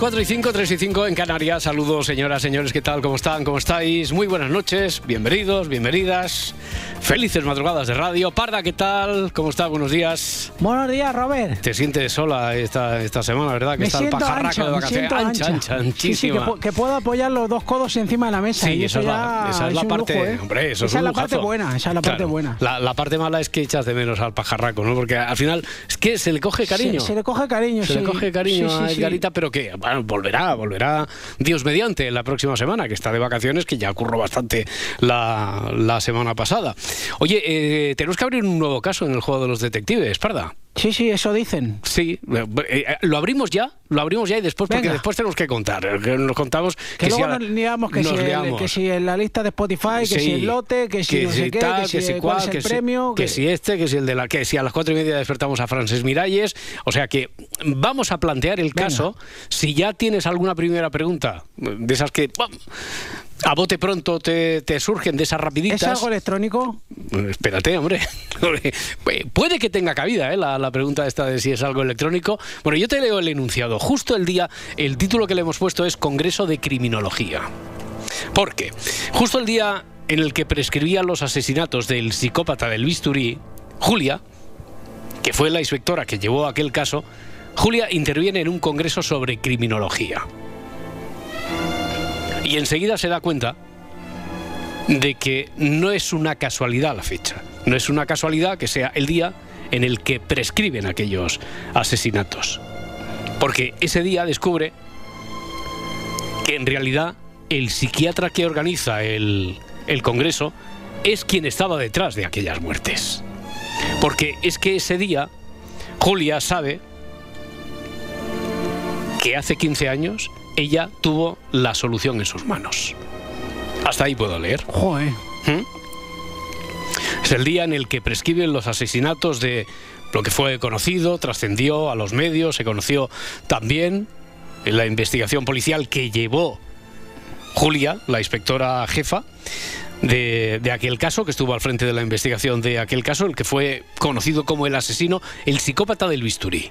4 y 5, 3 y 5 en Canarias. Saludos, señoras, señores, ¿qué tal? ¿Cómo están? ¿Cómo estáis? Muy buenas noches, bienvenidos, bienvenidas. Felices madrugadas de radio. Parda, ¿qué tal? ¿Cómo está? Buenos días. Buenos días, Robert. Te sientes sola esta, esta semana, ¿verdad? Que Me está el pajarraco ancha, de vacaciones. Ancha, ancha, Sí, sí, que, anchísima. que puedo apoyar los dos codos encima de la mesa. Sí, y esa eso es la, esa es la parte, lujo, ¿eh? hombre, eso esa es un la parte lujazo. buena, esa es la parte buena. La, la parte mala es que echas de menos al pajarraco, ¿no? Porque al final es que se le coge cariño. Se, se le coge cariño, Se sí. le coge cariño a. Edgarita, pero que bueno, volverá, volverá Dios mediante la próxima semana, que está de vacaciones, que ya ocurrió bastante la, la semana pasada. Oye, eh, tenemos que abrir un nuevo caso en el juego de los detectives, Parda. Sí, sí, eso dicen. Sí, eh, eh, lo abrimos ya, lo abrimos ya y después, porque Venga. después tenemos que contar. eh, que Nos contamos Que, que, si luego ahora- nos liamos que, nos si el- que si en la lista de Spotify, que Sí, si el lote, que si no sé qué, tal, que si, si cuál cual, es el que si- premio. que si este, que si el de la que si a las cuatro y media despertamos a Frances Miralles. O sea que vamos a plantear el Venga. caso. Si ya tienes alguna primera pregunta, de esas que. A bote pronto te, te surgen de esas ¿Es rapiditas. algo electrónico? Bueno, Espérate, hombre. Puede que tenga cabida ¿eh? la, la pregunta esta de si es algo electrónico. Bueno, yo te leo el enunciado. Justo el día, el título que le hemos puesto es Congreso de Criminología. ¿Por qué? Justo el día en el que prescribían los asesinatos del psicópata del bisturí, Julia, que fue la inspectora que llevó aquel caso, Julia interviene en un congreso sobre criminología. Y enseguida se da cuenta de que no es una casualidad la fecha. No es una casualidad que sea el día en el que prescriben aquellos asesinatos. Porque ese día descubre que en realidad el psiquiatra que organiza el, el Congreso es quien estaba detrás de aquellas muertes. Porque es que ese día Julia sabe que hace 15 años ella tuvo la solución en sus manos. Hasta ahí puedo leer. Joder. ¿Mm? Es el día en el que prescriben los asesinatos de lo que fue conocido, trascendió a los medios, se conoció también en la investigación policial que llevó Julia, la inspectora jefa de, de aquel caso, que estuvo al frente de la investigación de aquel caso, el que fue conocido como el asesino, el psicópata del bisturí.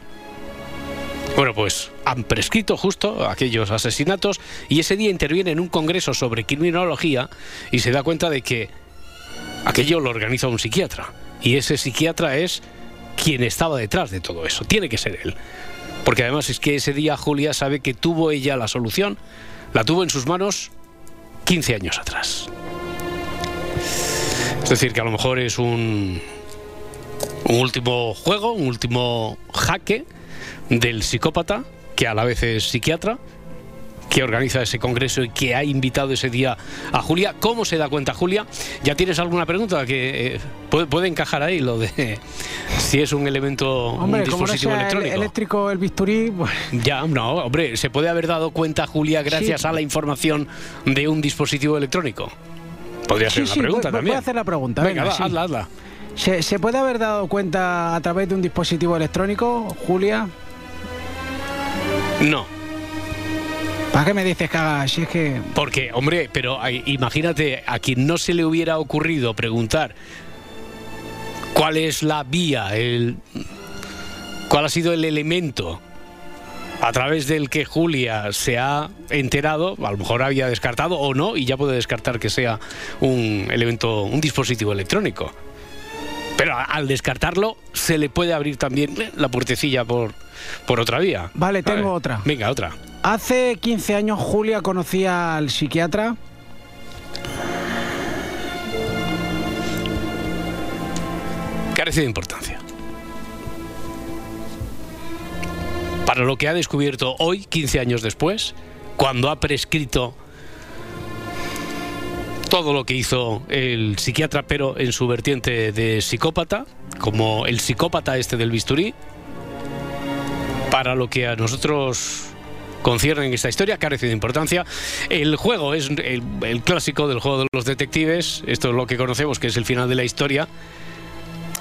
Bueno, pues han prescrito justo aquellos asesinatos y ese día interviene en un congreso sobre criminología y se da cuenta de que aquello lo organiza un psiquiatra. Y ese psiquiatra es quien estaba detrás de todo eso. Tiene que ser él. Porque además es que ese día Julia sabe que tuvo ella la solución. La tuvo en sus manos 15 años atrás. Es decir, que a lo mejor es un, un último juego, un último jaque del psicópata, que a la vez es psiquiatra, que organiza ese congreso y que ha invitado ese día a Julia. ¿Cómo se da cuenta Julia? ¿Ya tienes alguna pregunta que eh, puede, puede encajar ahí lo de si es un elemento, Hombre, un como no dispositivo el- electrónico? eléctrico el bisturí, pues, Ya, no, hombre, se puede haber dado cuenta Julia gracias Sí. a la información de un dispositivo electrónico. Podría ser sí, una sí, pregunta voy, voy también. a hacer la pregunta. Venga, venga, va, hazla, hazla. ¿Se, se puede haber dado cuenta a través de un dispositivo electrónico, Julia? No. ¿Para qué me dices que haga? Si es que. Porque, hombre, pero imagínate a quien no se le hubiera ocurrido preguntar cuál es la vía, el, cuál ha sido el elemento a través del que Julia se ha enterado, a lo mejor había descartado o no, y ya puede descartar que sea un elemento, un dispositivo electrónico. Pero al descartarlo, se le puede abrir también la puertecilla por, por otra vía. Vale, tengo otra. Venga, otra. Hace 15 años Julia conocía al psiquiatra. carece de importancia. Para lo que ha descubierto hoy, 15 años después, cuando ha prescrito todo lo que hizo el psiquiatra, pero en su vertiente de psicópata, como el psicópata este del bisturí, para lo que a nosotros concierne en esta historia, carece de importancia. El juego es el, clásico del juego de los detectives, esto es lo que conocemos, que es el final de la historia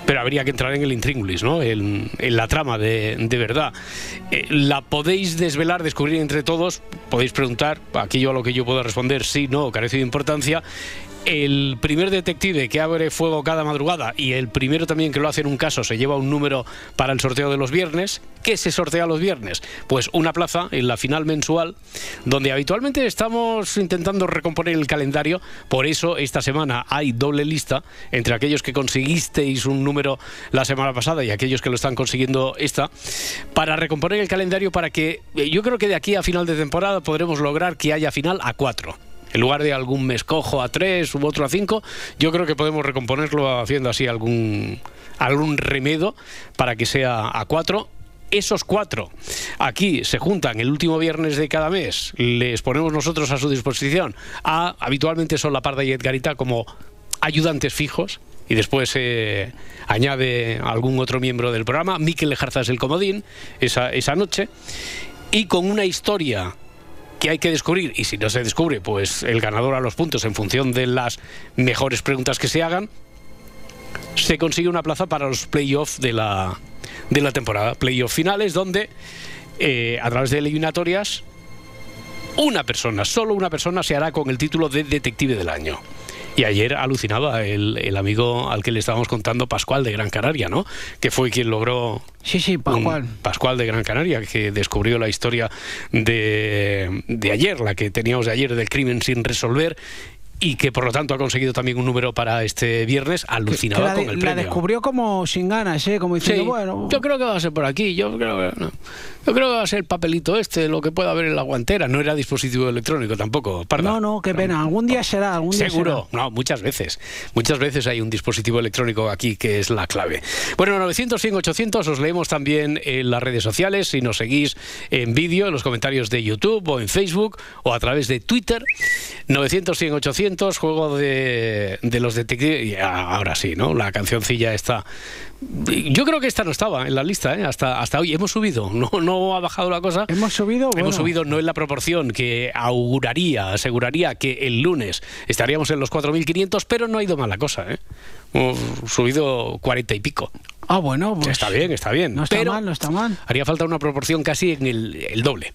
pero habría que entrar en el intríngulis, ¿no? En, la trama de, verdad. Eh, ¿La podéis desvelar, descubrir entre todos? Podéis preguntar, aquí yo a lo que yo puedo responder, sí, no, carece de importancia el primer detective que abre fuego cada madrugada y el primero también que lo hace en un caso se lleva un número para el sorteo de los viernes. ¿Qué se sortea los viernes? Pues una plaza en la final mensual donde habitualmente estamos intentando recomponer el calendario. Por eso esta semana hay doble lista entre aquellos que conseguisteis un número la semana pasada y aquellos que lo están consiguiendo esta para recomponer el calendario para que yo creo que de aquí a final de temporada podremos lograr que haya final a cuatro en lugar de algún mes cojo a tres u otro a cinco, yo creo que podemos recomponerlo haciendo así algún, algún remedo para que sea a cuatro esos cuatro aquí se juntan el último viernes de cada mes, les ponemos nosotros a su disposición. A, habitualmente son la Parda y Edgarita como ayudantes fijos y después se añade algún otro miembro del programa. Miquel Lejarza es el comodín esa, esa noche y con una historia que hay que descubrir y si no se descubre, pues el ganador a los puntos en función de las mejores preguntas que se hagan, se consigue una plaza para los playoffs de la, de la temporada. Playoffs finales donde eh, a través de eliminatorias una persona, solo una persona se hará con el título de detective del año. Y ayer alucinaba el, amigo al que le estábamos contando, Pascual de Gran Canaria, ¿no? Que fue quien logró. Sí, sí, Pascual. Pascual de Gran Canaria, que descubrió la historia de, de ayer, la que teníamos de ayer del crimen sin resolver y que por lo tanto ha conseguido también un número para este viernes alucinado con el premio. La descubrió como sin ganas, ¿eh? como diciendo, bueno. Yo creo que va a ser por aquí, yo creo que, yo creo que va a ser el papelito este, lo que pueda haber en la guantera. No era dispositivo electrónico tampoco, No, no, qué pena, algún día será, algún día Seguro, no, muchas veces. Muchas veces hay un dispositivo electrónico aquí que es la clave. Bueno, 900, 100, 800 os leemos también en las redes sociales, si nos seguís en vídeo, en los comentarios de YouTube o en Facebook o a través de Twitter. 900, 100, 800, juego de, de los detectives. Y ahora sí, ¿no? La cancioncilla está. Yo creo que esta no estaba en la lista, ¿eh? hasta, hasta hoy. Hemos subido, no, no ha bajado la cosa. Hemos subido, Hemos subido no en la proporción que auguraría, aseguraría que el lunes estaríamos en los 4.500, pero no ha ido mal la cosa, ¿eh? Hemos subido 40 y pico. Ah, bueno, pues Está bien, está bien. No está mal, no está mal. Haría falta una proporción casi en el, el doble.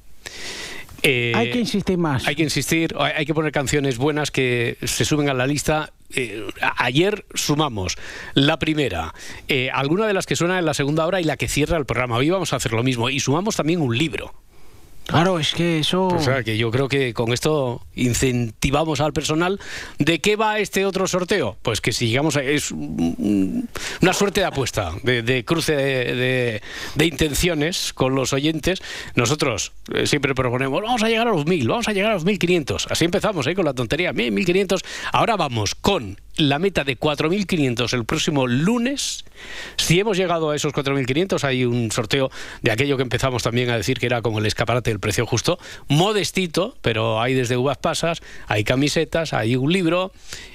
Eh, hay que insistir más. Hay que insistir, hay que poner canciones buenas que se suben a la lista. Eh, ayer sumamos la primera, eh, alguna de las que suena en la segunda hora y la que cierra el programa. Hoy vamos a hacer lo mismo y sumamos también un libro. Claro, es que eso... O sea, que yo creo que con esto incentivamos al personal. ¿De qué va este otro sorteo? Pues que si llegamos a... Es una suerte de apuesta, de, cruce de, intenciones con los oyentes. Nosotros eh, siempre proponemos, vamos a llegar a los 1.000, vamos a llegar a los 1.500. Así empezamos, ¿eh? Con la tontería, 1.500. Ahora vamos con la meta de 4.500 el próximo lunes. Si hemos llegado a esos 4.500, hay un sorteo de aquello que empezamos también a decir que era como el escaparate del precio justo, modestito, pero hay desde uvas pasas, hay camisetas, hay un libro,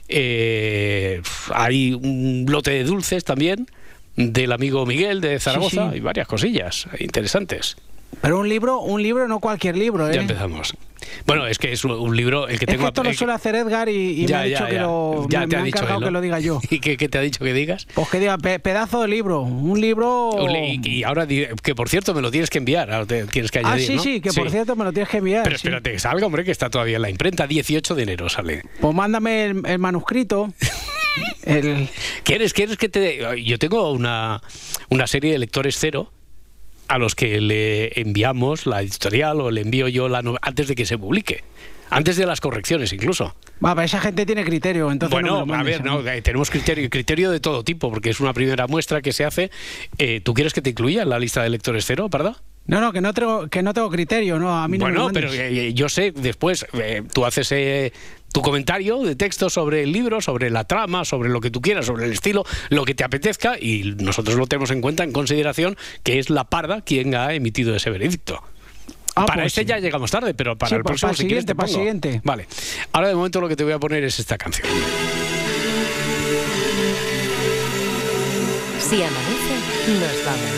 eh, hay un lote de dulces también del amigo Miguel de Zaragoza y varias cosillas interesantes. Pero un libro, un libro, no cualquier libro, ¿eh? Ya empezamos. Bueno, es que es un libro el que tengo. Es que esto lo suele hacer Edgar y, me ha dicho que lo. Ya te ha dicho que lo diga yo. ¿Y qué, te ha dicho que digas? Pues que diga pedazo de libro, un libro. Y, ahora que por cierto me lo tienes que enviar, ahora te tienes que añadir. Ah, sí, sí, que por cierto me lo tienes que enviar. Pero espérate que salga, hombre, que está todavía en la imprenta, 18 de enero sale. Pues mándame el, manuscrito. ¿Quieres, ¿Quieres que te.? Yo tengo una, una serie de lectores cero a los que le enviamos la editorial o le envío yo la antes de que se publique. Antes de las correcciones, incluso. Va, esa gente tiene criterio, entonces. Bueno, a ver, no, eh, tenemos criterio, criterio de todo tipo, porque es una primera muestra que se hace. Eh, ¿Tú quieres que te incluya en la lista de lectores cero, verdad? No, no, que no tengo, que no tengo criterio, no, a mí no bueno, pero eh, yo sé, después tú haces tu comentario de texto sobre el libro, sobre la trama, sobre lo que tú quieras, sobre el estilo, lo que te apetezca, y nosotros lo tenemos en cuenta en consideración que es la parda quien ha emitido ese veredicto. Ah, para pues este sí. ya llegamos tarde, pero para Sí, el pa- próximo para el si quieres, siguiente, te para el pongo. siguiente. Vale. Ahora de momento lo que te voy a poner es esta canción. Si amanece, nos vamos.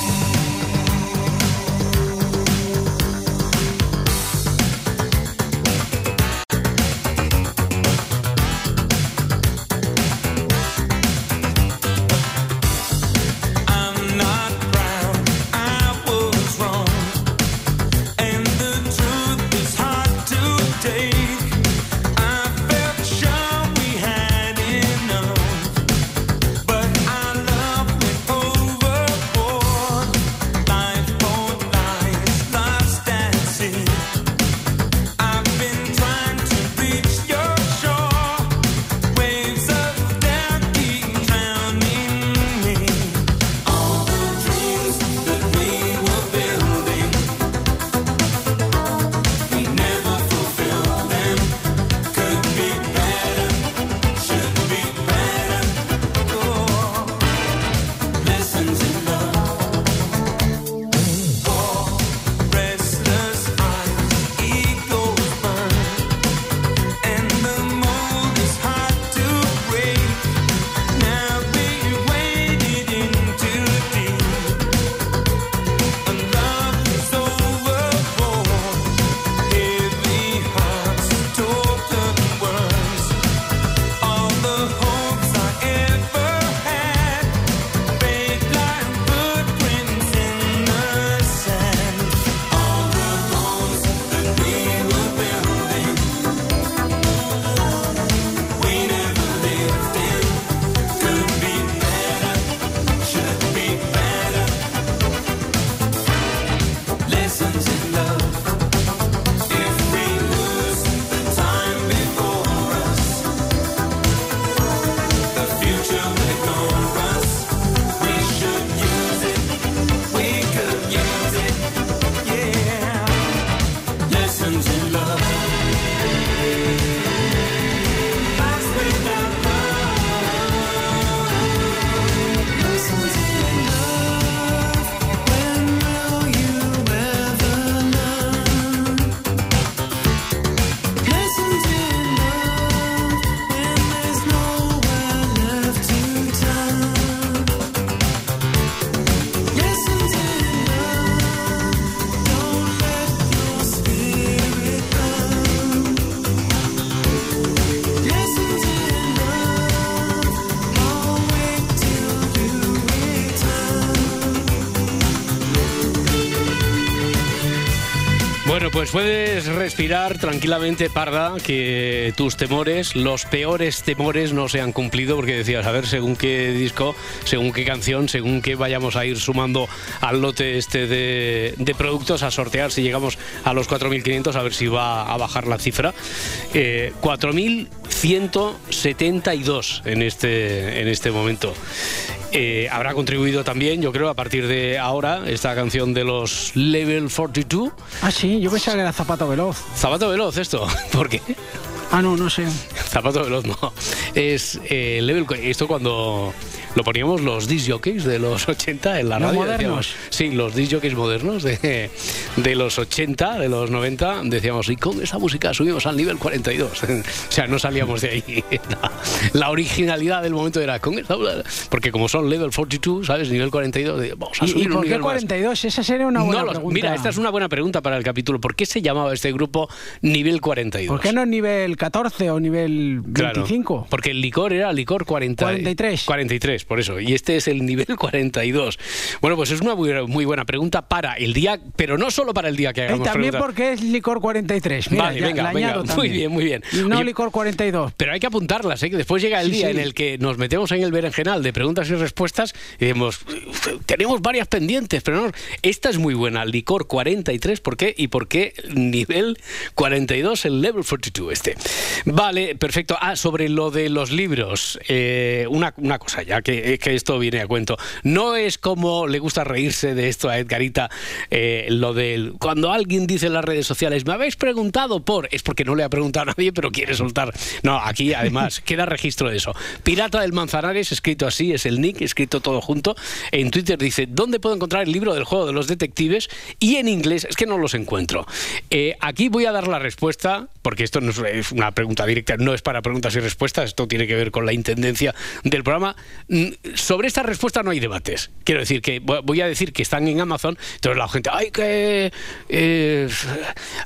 Respirar tranquilamente, Parda, que tus temores, los peores temores, no se han cumplido, porque decías, a ver, según qué disco, según qué canción, según qué vayamos a ir sumando al lote este de, productos a sortear, si llegamos a los 4.500, a ver si va a bajar la cifra. Eh, 4.172 en este, en este momento. Eh, habrá contribuido también, yo creo, a partir de ahora, esta canción de los Level 42. Ah, sí, yo pensaba que era zapato veloz. Zapato veloz esto, ¿por qué? Ah, no, no sé. Zapato veloz no. Es eh, level, esto cuando lo poníamos los disc jockeys de los 80 en la Los radio. modernos. decíamos- sí, los disc jockeys modernos de, de los 80, de los 90, decíamos, y con esa música subimos al nivel 42. o sea, no salíamos de ahí. La, originalidad del momento era con esa porque como son level 42, ¿sabes? Nivel 42, de- vamos a ¿Y, subir y un por qué nivel más. 42? Esa sería una buena No lo- pregunta. mira, esta es una buena pregunta para el capítulo. ¿Por qué se llamaba este grupo Nivel 42? ¿Por qué no nivel 14 o nivel Claro, 25? porque el licor era licor 40, 43. 43, por eso. Y este es el nivel 42. Bueno, pues es una muy, muy buena pregunta para el día, pero no solo para el día que Y hagamos también preguntas. porque es licor 43. Mira, Vale, ya, venga, venga. Muy también. bien, muy bien. Y no Oye, licor 42. Pero hay que apuntarlas, ¿eh? que después llega el Sí, día sí. en el que nos metemos en el berenjenal de preguntas y respuestas y decimos, tenemos varias pendientes, pero no, esta es muy buena, licor 43, ¿por qué? ¿Y por qué nivel 42, el level 42 este? Vale, perfecto. Ah, sobre lo de los libros, eh, una, una cosa, ya que que, que esto viene a cuento. No es como le gusta reírse de esto a Edgarita, eh, lo del cuando alguien dice en las redes sociales, me habéis preguntado por, es porque no le ha preguntado a nadie, pero quiere soltar. No, aquí además queda registro de eso. Pirata del Manzanares, escrito así, es el nick, escrito todo junto. En Twitter dice, ¿dónde puedo encontrar el libro del juego de los detectives? Y en inglés, es que no los encuentro. Eh, aquí voy a dar la respuesta, porque esto no es- es una pregunta directa, no es para preguntas y respuestas, esto tiene que ver con la intendencia del programa. Sobre esta respuesta no hay debates. Quiero decir que vo- voy a decir que están en Amazon, entonces la gente, hay que, eh,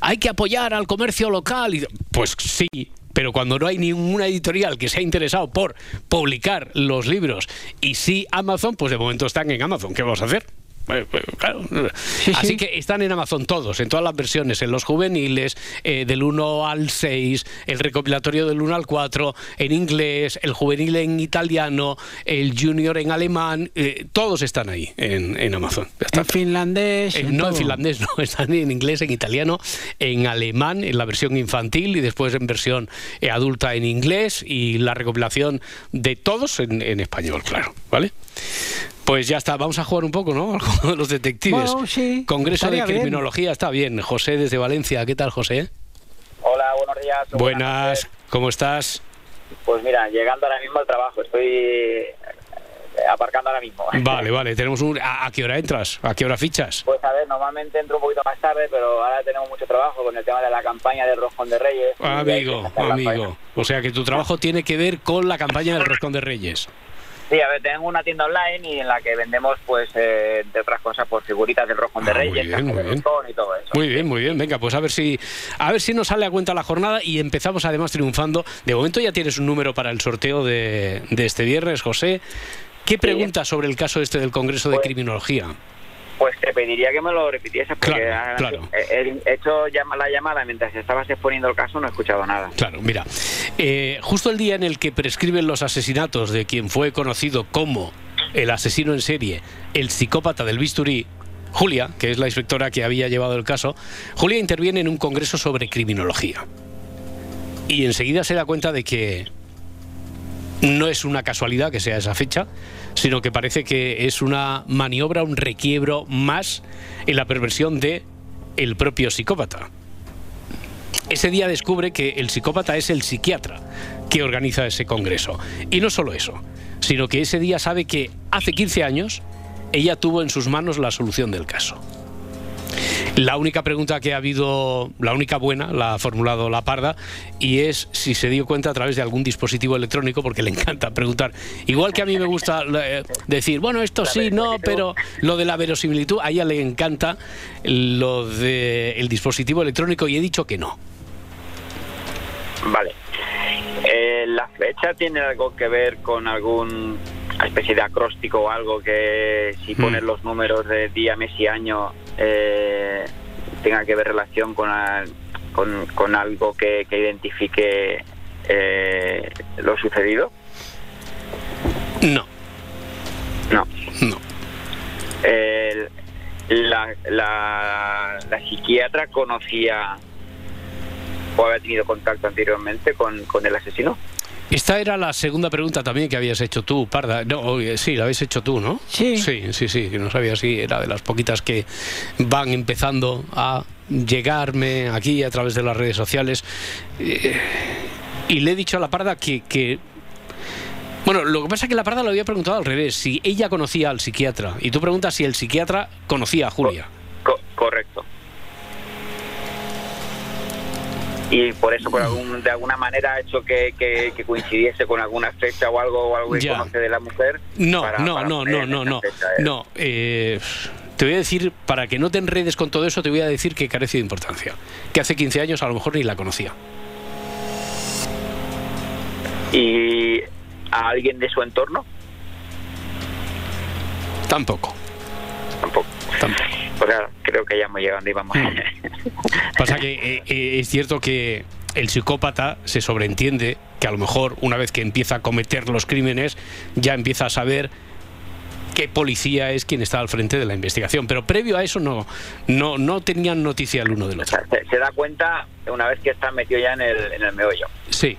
hay que apoyar al comercio local. Y, pues sí, pero cuando no hay ninguna editorial que se ha interesado por publicar los libros y sí Amazon, pues de momento están en Amazon. ¿Qué vamos a hacer? Claro. Así sí. que están en Amazon todos, en todas las versiones, en los juveniles, eh, del 1 al 6, el recopilatorio del 1 al 4, en inglés, el juvenil en italiano, el junior en alemán, eh, todos están ahí en, en Amazon. Está. En finlandés. Eh, en no en finlandés, no, están en inglés, en italiano, en alemán, en la versión infantil y después en versión adulta en inglés y la recopilación de todos en, en español, claro, ¿vale? Pues ya está, vamos a jugar un poco, ¿no? Al juego de los detectives. Bueno, sí, Congreso de bien. Criminología, está bien. José desde Valencia, ¿qué tal, José? Hola, buenos días. Buenas. ¿cómo estás? Pues mira, llegando ahora mismo al trabajo, estoy eh, aparcando ahora mismo. Vale, vale, tenemos un... ¿A, a qué hora entras? ¿A qué hora fichas? Pues a ver, normalmente entro un poquito más tarde, pero ahora tenemos mucho trabajo con el tema de la campaña del Roscón de Reyes. Amigo, amigo. O sea que tu trabajo tiene que ver con la campaña del Roscón de Reyes. Sí, a ver, tengo una tienda online y en la que vendemos, pues, eh, entre otras cosas, pues figuritas del Roscón de Ah, muy Reyes, bien, cajas muy bien. Y todo eso. Muy bien, muy bien. Venga, pues a ver si a ver si nos sale a cuenta la jornada y empezamos además triunfando. De momento ya tienes un número para el sorteo de, de este viernes, José. ¿Qué preguntas sobre el caso este del Congreso de Pues- Criminología? Pues te pediría que me lo repitieses porque Claro, claro. he, he hecho la llamada mientras estabas exponiendo el caso, no he escuchado nada. Claro, mira, eh, justo el día en el que prescriben los asesinatos de quien fue conocido como el asesino en serie, el psicópata del bisturí, Julia, que es la inspectora que había llevado el caso, Julia interviene en un congreso sobre criminología. Y enseguida se da cuenta de que no es una casualidad que sea esa fecha, sino que parece que es una maniobra, un requiebro más en la perversión de el propio psicópata. Ese día descubre que el psicópata es el psiquiatra que organiza ese congreso. Y no solo eso, sino que ese día sabe que hace 15 años ella tuvo en sus manos la solución del caso. La única pregunta que ha habido, la única buena, la ha formulado la parda, y es si se dio cuenta a través de algún dispositivo electrónico, porque le encanta preguntar. Igual que a mí me gusta eh, decir, bueno, esto sí, no, pero lo de la verosimilitud, a ella le encanta lo del dispositivo electrónico, y he dicho que no. Vale. Eh, ¿La fecha tiene algo que ver con algún especie de acróstico o algo que si Mm. pones los números de día, mes y año eh, tenga que ver relación con, al- con, con algo que, que identifique eh, lo sucedido? No, No. no. El- la, la, la psiquiatra conocía o había tenido contacto anteriormente con, con el asesino. Esta era la segunda pregunta también que habías hecho tú, Parda. No, sí, la habéis hecho tú, ¿no? Sí. Sí, sí, sí, que no sabía si era de las poquitas que van empezando a llegarme aquí a través de las redes sociales. Eh, y le he dicho a la Parda que, que- Bueno, lo que pasa es que la Parda lo había preguntado al revés, si ella conocía al psiquiatra. Y tú preguntas si el psiquiatra conocía a Julia. Y por eso, por algún, de alguna manera, ha hecho que, que- que coincidiese con alguna fecha o algo, o algo que Ya. conoce de la mujer. No, para- no, para no, no, no, no, fecha, ¿eh? no. eh, te voy a decir, para que no te enredes con todo eso, te voy a decir que carece de importancia. Que hace 15 años a lo mejor ni la conocía. Y a alguien de su entorno, Tampoco, tampoco. tampoco. Pues claro, creo que ya hemos llegado donde íbamos. Hmm. Pasa que eh, eh, es cierto que el psicópata se sobreentiende que a lo mejor una vez que empieza a cometer los crímenes ya empieza a saber qué policía es quien está al frente de la investigación. Pero previo a eso no, no, no tenían noticia el uno del O otro. sea, se, se da cuenta una vez que está metido ya en el, en el meollo. Sí.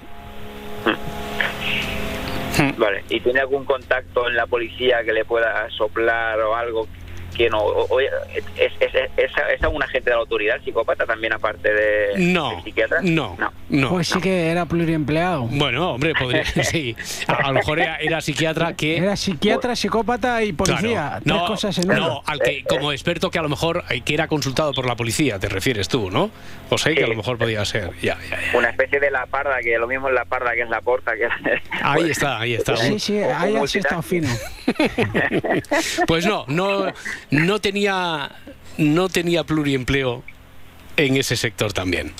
Vale. ¿Y tiene algún contacto en la policía que le pueda soplar o algo que no? o- o- ¿Es, es, es, es, es algún agente de la autoridad psicópata también aparte de, No, de psiquiatra? no, no. no. Pues sí que era pluriempleado. Bueno, hombre, podría, sí. A, a lo mejor era, era psiquiatra que... Era psiquiatra, psicópata y policía. Claro. Tres No, cosas en uno. no, al que como experto que a lo mejor eh, que era consultado por la policía, te refieres tú, ¿no? José, que a lo Sí. mejor podía ser. Ya, ya, ya. Una especie de la parda, que lo mismo es la parda que es la porta. Que Ahí está, ahí está. Sí, sí, o- ahí o has estado fino. Pues no, no, no tenía, no tenía pluriempleo en ese sector también.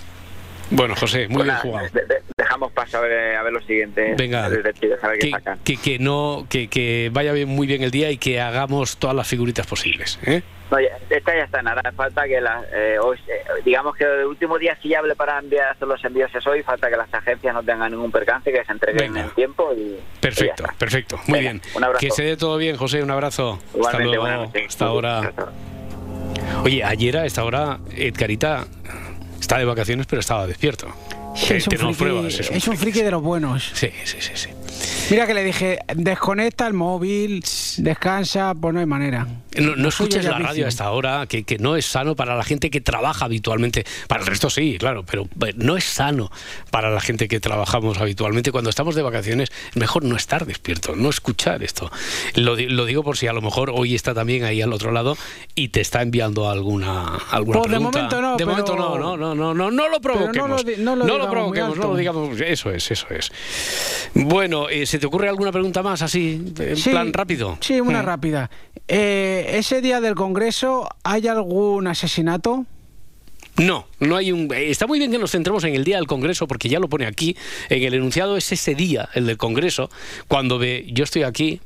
Bueno, José, muy bien jugado. de- de- dejamos paso a ver, a ver lo siguiente. Venga, detectives, a ver qué que, sacan. que, que no, que, que vaya bien, muy bien el día y que hagamos todas las figuritas posibles. ¿eh? No, ya- esta ya está nada, falta que las, eh, hoy, eh, digamos que el último día fiable para enviar hacer los envíos es hoy, falta que las agencias no tengan ningún percance, que se entreguen Venga. en tiempo y Perfecto, perfecto. Muy Venga, bien. un abrazo. Que se dé todo bien, José. Un abrazo. Hasta Igualmente, luego. noches. Hasta ahora. Oye, ayer a esta hora, Edgarita está de vacaciones, pero estaba despierto. Que es un friki, pruebas, es un es un friki de los buenos. Sí, sí, sí, sí. Mira que le dije, desconecta el móvil, descansa, pues no hay manera. No, escuches la radio a esta hora, que, que no es sano para la gente que trabaja habitualmente. Para el resto sí, claro, pero eh, no es sano para la gente que trabajamos habitualmente. Cuando estamos de vacaciones, es mejor no estar despierto, no escuchar esto. Lo, lo digo por si a lo mejor hoy está también ahí al otro lado y te está enviando alguna, alguna Pues de pregunta. momento no, De pero- momento no, no, no, no, no, no lo Pero no lo provoquemos. no lo provoquemos, no lo digamos. Eso es, eso es. Bueno, eh, ¿se te ocurre alguna pregunta más así, en Sí, plan rápido? Sí, una Mm. rápida. Eh, ¿Ese día del Congreso hay algún asesinato? No, no hay un. eh, Está muy bien que nos centremos en el día del Congreso, porque ya lo pone aquí. En el enunciado es ese día, el del Congreso, cuando ve. Yo estoy aquí.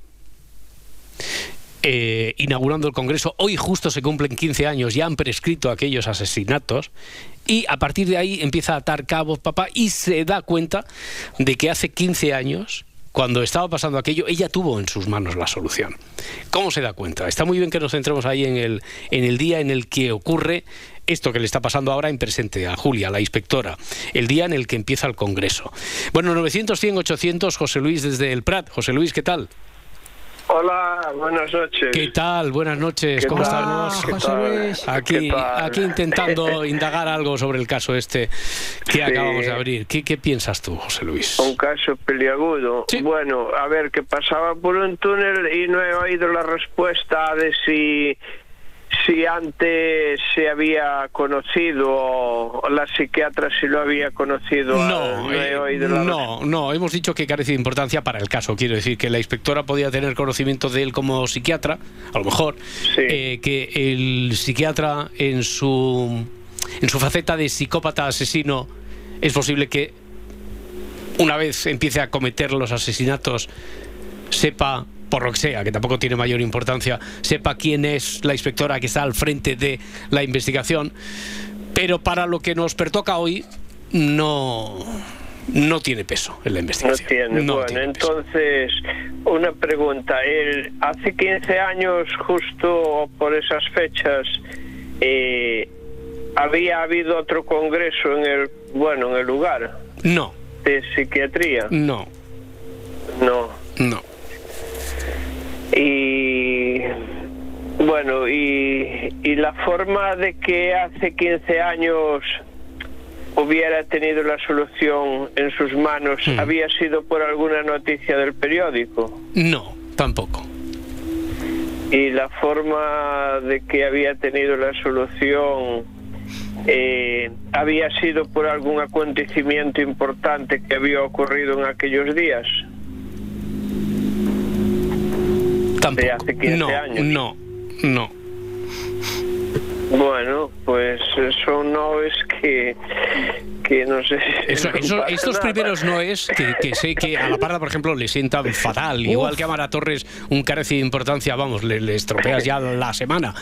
eh, inaugurando el Congreso, hoy justo se cumplen 15 años, ya han prescrito aquellos asesinatos, y a partir de ahí empieza a atar cabos, papá, y se da cuenta de que hace 15 años, cuando estaba pasando aquello, ella tuvo en sus manos la solución. ¿Cómo se da cuenta? Está muy bien que nos centremos ahí en el, en el día en el que ocurre esto que le está pasando ahora en presente a Julia, la inspectora, el día en el que empieza el Congreso. Bueno, 900, 100, 800, José Luis desde el Prat. José Luis, ¿qué tal? Hola, buenas noches. ¿Qué tal? Buenas noches, ¿Qué ¿cómo tal? estamos? ¿Qué José tal? Luis. Aquí, ¿Qué tal? aquí intentando indagar algo sobre el caso este que Sí. acabamos de abrir. ¿Qué, qué piensas tú, José Luis? Un caso peliagudo. Sí. Bueno, a ver, que pasaba por un túnel y no he oído la respuesta de si si antes se había conocido la psiquiatra si lo había conocido. No, no he eh, oído la no, no, hemos dicho que carece de importancia para el caso. Quiero decir que la inspectora podía tener conocimiento de él como psiquiatra, a lo mejor, Sí. eh, que el psiquiatra en su, en su faceta de psicópata asesino es posible que una vez empiece a cometer los asesinatos sepa por lo que sea, que tampoco tiene mayor importancia, sepa quién es la inspectora que está al frente de la investigación, pero para lo que nos pertoca hoy no no tiene peso en la No investigación. tiene. No bueno, tiene peso. entonces, una pregunta. El, hace 15 años, justo por esas fechas, eh, había habido otro congreso en el, bueno, en el lugar No, de psiquiatría. no, No. no. Y bueno, y, y la forma de que hace 15 años hubiera tenido la solución en sus manos Hmm. había sido por alguna noticia del periódico. No, tampoco. Y la forma de que había tenido la solución eh, había sido por algún acontecimiento importante que había ocurrido en aquellos días. Tampoco. hace 15 no, años. no, no. Bueno, pues eso no es que, que no sé. si Eso- eso- estos nada. primeros no es que, que sé que a la parda, por ejemplo, le sientan fatal. Igual que a Mara Torres, un carece de importancia, vamos, le, le estropeas ya la semana.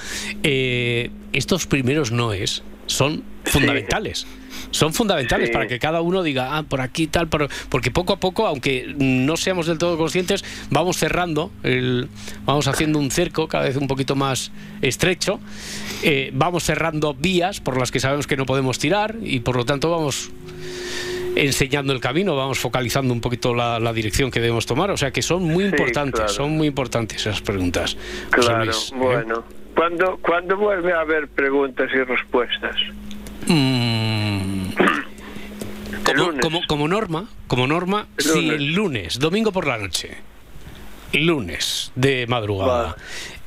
Eh, estos primeros no es son fundamentales. Son fundamentales Sí. para que cada uno diga, ah, por aquí tal, por- porque poco a poco, aunque no seamos del todo conscientes, vamos cerrando, el, vamos haciendo un cerco cada vez un poquito más estrecho, eh, vamos cerrando vías por las que sabemos que no podemos tirar y por lo tanto vamos enseñando el camino, vamos focalizando un poquito la, la dirección que debemos tomar. O sea que son muy Sí, importantes, claro. son muy importantes esas preguntas. Claro, Luis, ¿eh? bueno. ¿Cuándo, ¿Cuándo vuelve a haber preguntas y respuestas? Mm. Como, como, como norma, como norma, El lunes. el lunes, domingo por la noche. Lunes de madrugada. Vale.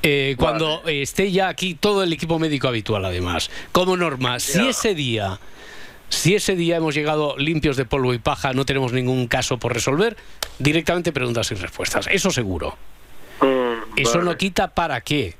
Eh, cuando esté ya aquí todo el equipo médico habitual, además. Como norma, si ese día, si ese día hemos llegado limpios de polvo y paja, no tenemos ningún caso por resolver, directamente preguntas y respuestas. Eso seguro. Mm, Eso vale. no quita para qué.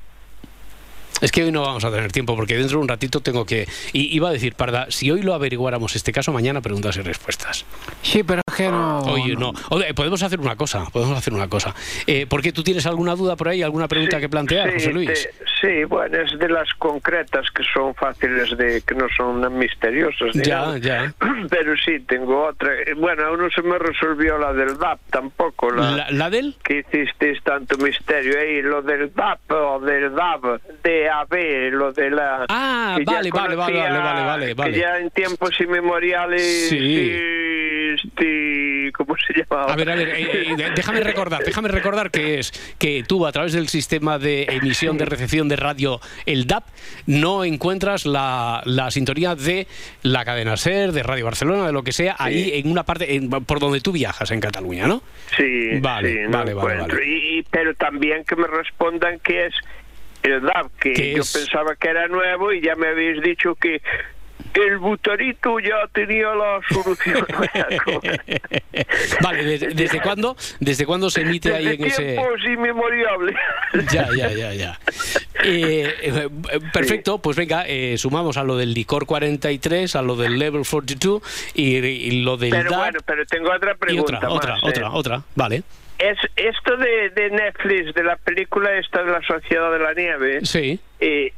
Es que hoy no vamos a tener tiempo porque dentro de un ratito tengo que... Y iba a decir, Parda, si hoy lo averiguáramos este caso, mañana preguntas y respuestas. Sí, pero es que no. Oye, no. Oye, podemos hacer una cosa, podemos hacer una cosa. Eh, ¿Por qué tú tienes alguna duda por ahí, alguna pregunta Sí, que plantear, sí, José Luis? sí, bueno, es de las concretas que son fáciles de, que no son misteriosas. Ya, nada. ya. Pero sí, tengo otra. Bueno, aún no se me resolvió la del DAP tampoco. La, ¿La, la del? que hicisteis tanto misterio ahí, lo del DAP o del DAB, Lo de la... Ah, vale, vale, vale, vale, vale, vale. Que ya en tiempos inmemoriales... Sí. este, ¿Cómo se llamaba? A ver, a ver, eh, eh, déjame recordar, déjame recordar que es que tú a través del sistema de emisión de recepción de radio, el DAP, no encuentras la, la sintonía de la cadena SER, de Radio Barcelona, de lo que sea, ahí en una parte, en- por donde tú viajas en Cataluña, ¿no? Sí, Vale, vale, vale, pero también que me respondan que es el DAB, que ¿Qué yo es? pensaba que era nuevo y ya me habéis dicho que el butarito ya tenía la solución. Vale, ¿desde, desde cuándo, desde cuándo se emite ahí en ese...? tiempos inmemoriales. Ya, ya, ya, ya. Eh, eh, perfecto, pues venga, eh, sumamos a lo del licor 43, a lo del level 42 y, y lo del Pero DAP bueno, pero tengo otra y pregunta otra, otra, más, otra, eh. otra, vale. Es esto de, de Netflix, de la película esta de la Sociedad de la Nieve, Sí. eh,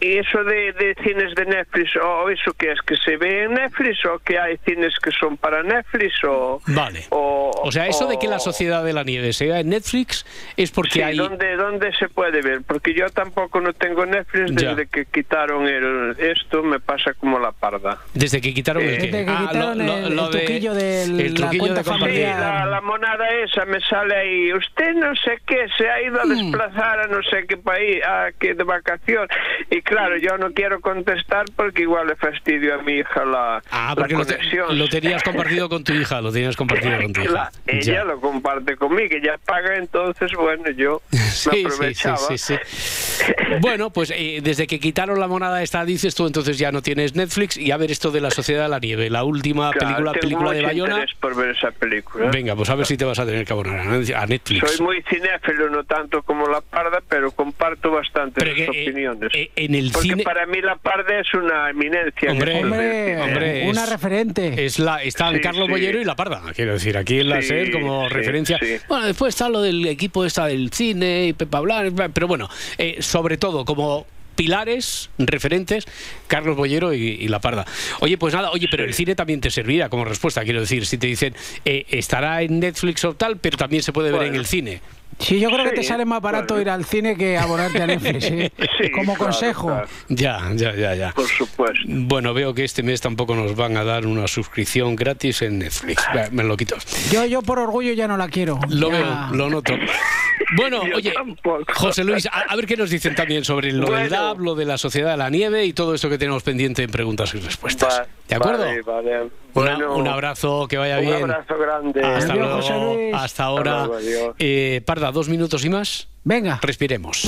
eso de, de cines de Netflix, o eso que es que se ve en Netflix, o que hay cines que son para Netflix, o... Vale. O, O sea, eso de que la Sociedad de la Nieve sea en Netflix es porque Sí, hay... ¿dónde, ¿dónde se puede ver? Porque yo tampoco no tengo Netflix Ya. desde que quitaron el esto, me pasa como la parda. Desde que quitaron el Eh, qué? Desde que Ah, quitaron el- el de- truquillo de el la truquillo cuenta de Sí, compartir. familiar. la, la monada esa me sale ahí. Usted no sé qué, se ha ido a Mm. desplazar a no sé qué país, a que de Y claro, yo no quiero contestar porque igual le fastidio a mi hija la, Ah, la porque lo, te- conexión. lo tenías compartido con tu hija, lo tenías compartido con tu hija. La- ella Ya. lo comparte conmigo, ella paga, entonces, bueno, yo me Sí, sí, sí, aprovechaba. sí, sí. Bueno, pues eh, desde que quitaron la monada esta, dices tú, entonces ya no tienes Netflix y a ver esto de la Sociedad de la Nieve, la última Claro, película, tengo película de Bayona. por ver esa película. Venga, pues a ver si te vas a tener que abonar a Netflix. Soy muy cinéfilo, no tanto como la parda, pero comparto bastante Pero sus que, eh, eh, en el Porque cine- para mí la parda es una eminencia. en Hombre, Hombre, una es- referente. Es la, están Sí, Carlos sí. Bollero y La Parda, quiero decir, aquí en la Sí, SER como sí, referencia. sí. Bueno, después está lo del equipo esta del cine y Pepa Blanc, pero bueno, eh, sobre todo como pilares, referentes, Carlos Bollero y, y La Parda. Oye, pues nada, oye, pero el cine también te servirá como respuesta, quiero decir, si te dicen, eh, estará en Netflix o tal, pero también se puede ver en el cine. Sí, yo creo que te sale más barato claro. ir al cine que abonarte a Netflix. ¿eh? Sí, Como claro, consejo. claro, Ya, ya, ya, ya. por supuesto. Bueno, veo que este mes tampoco nos van a dar una suscripción gratis en Netflix. Va, Me lo quito. Yo, yo por orgullo ya no la quiero. Lo Ya- veo, lo noto. Bueno, Yo oye, tampoco. José Luis, a, a ver qué nos dicen también sobre lo del Bueno. DAB, lo de la Sociedad de la Nieve y todo esto que tenemos pendiente en preguntas y respuestas. Va- ¿De acuerdo? Vale, vale. Bueno, un abrazo, que vaya un bien. abrazo grande. Hasta Adiós, luego. José Luis. Hasta ahora. luego. Eh, Parda, dos minutos y más. Venga. Respiremos.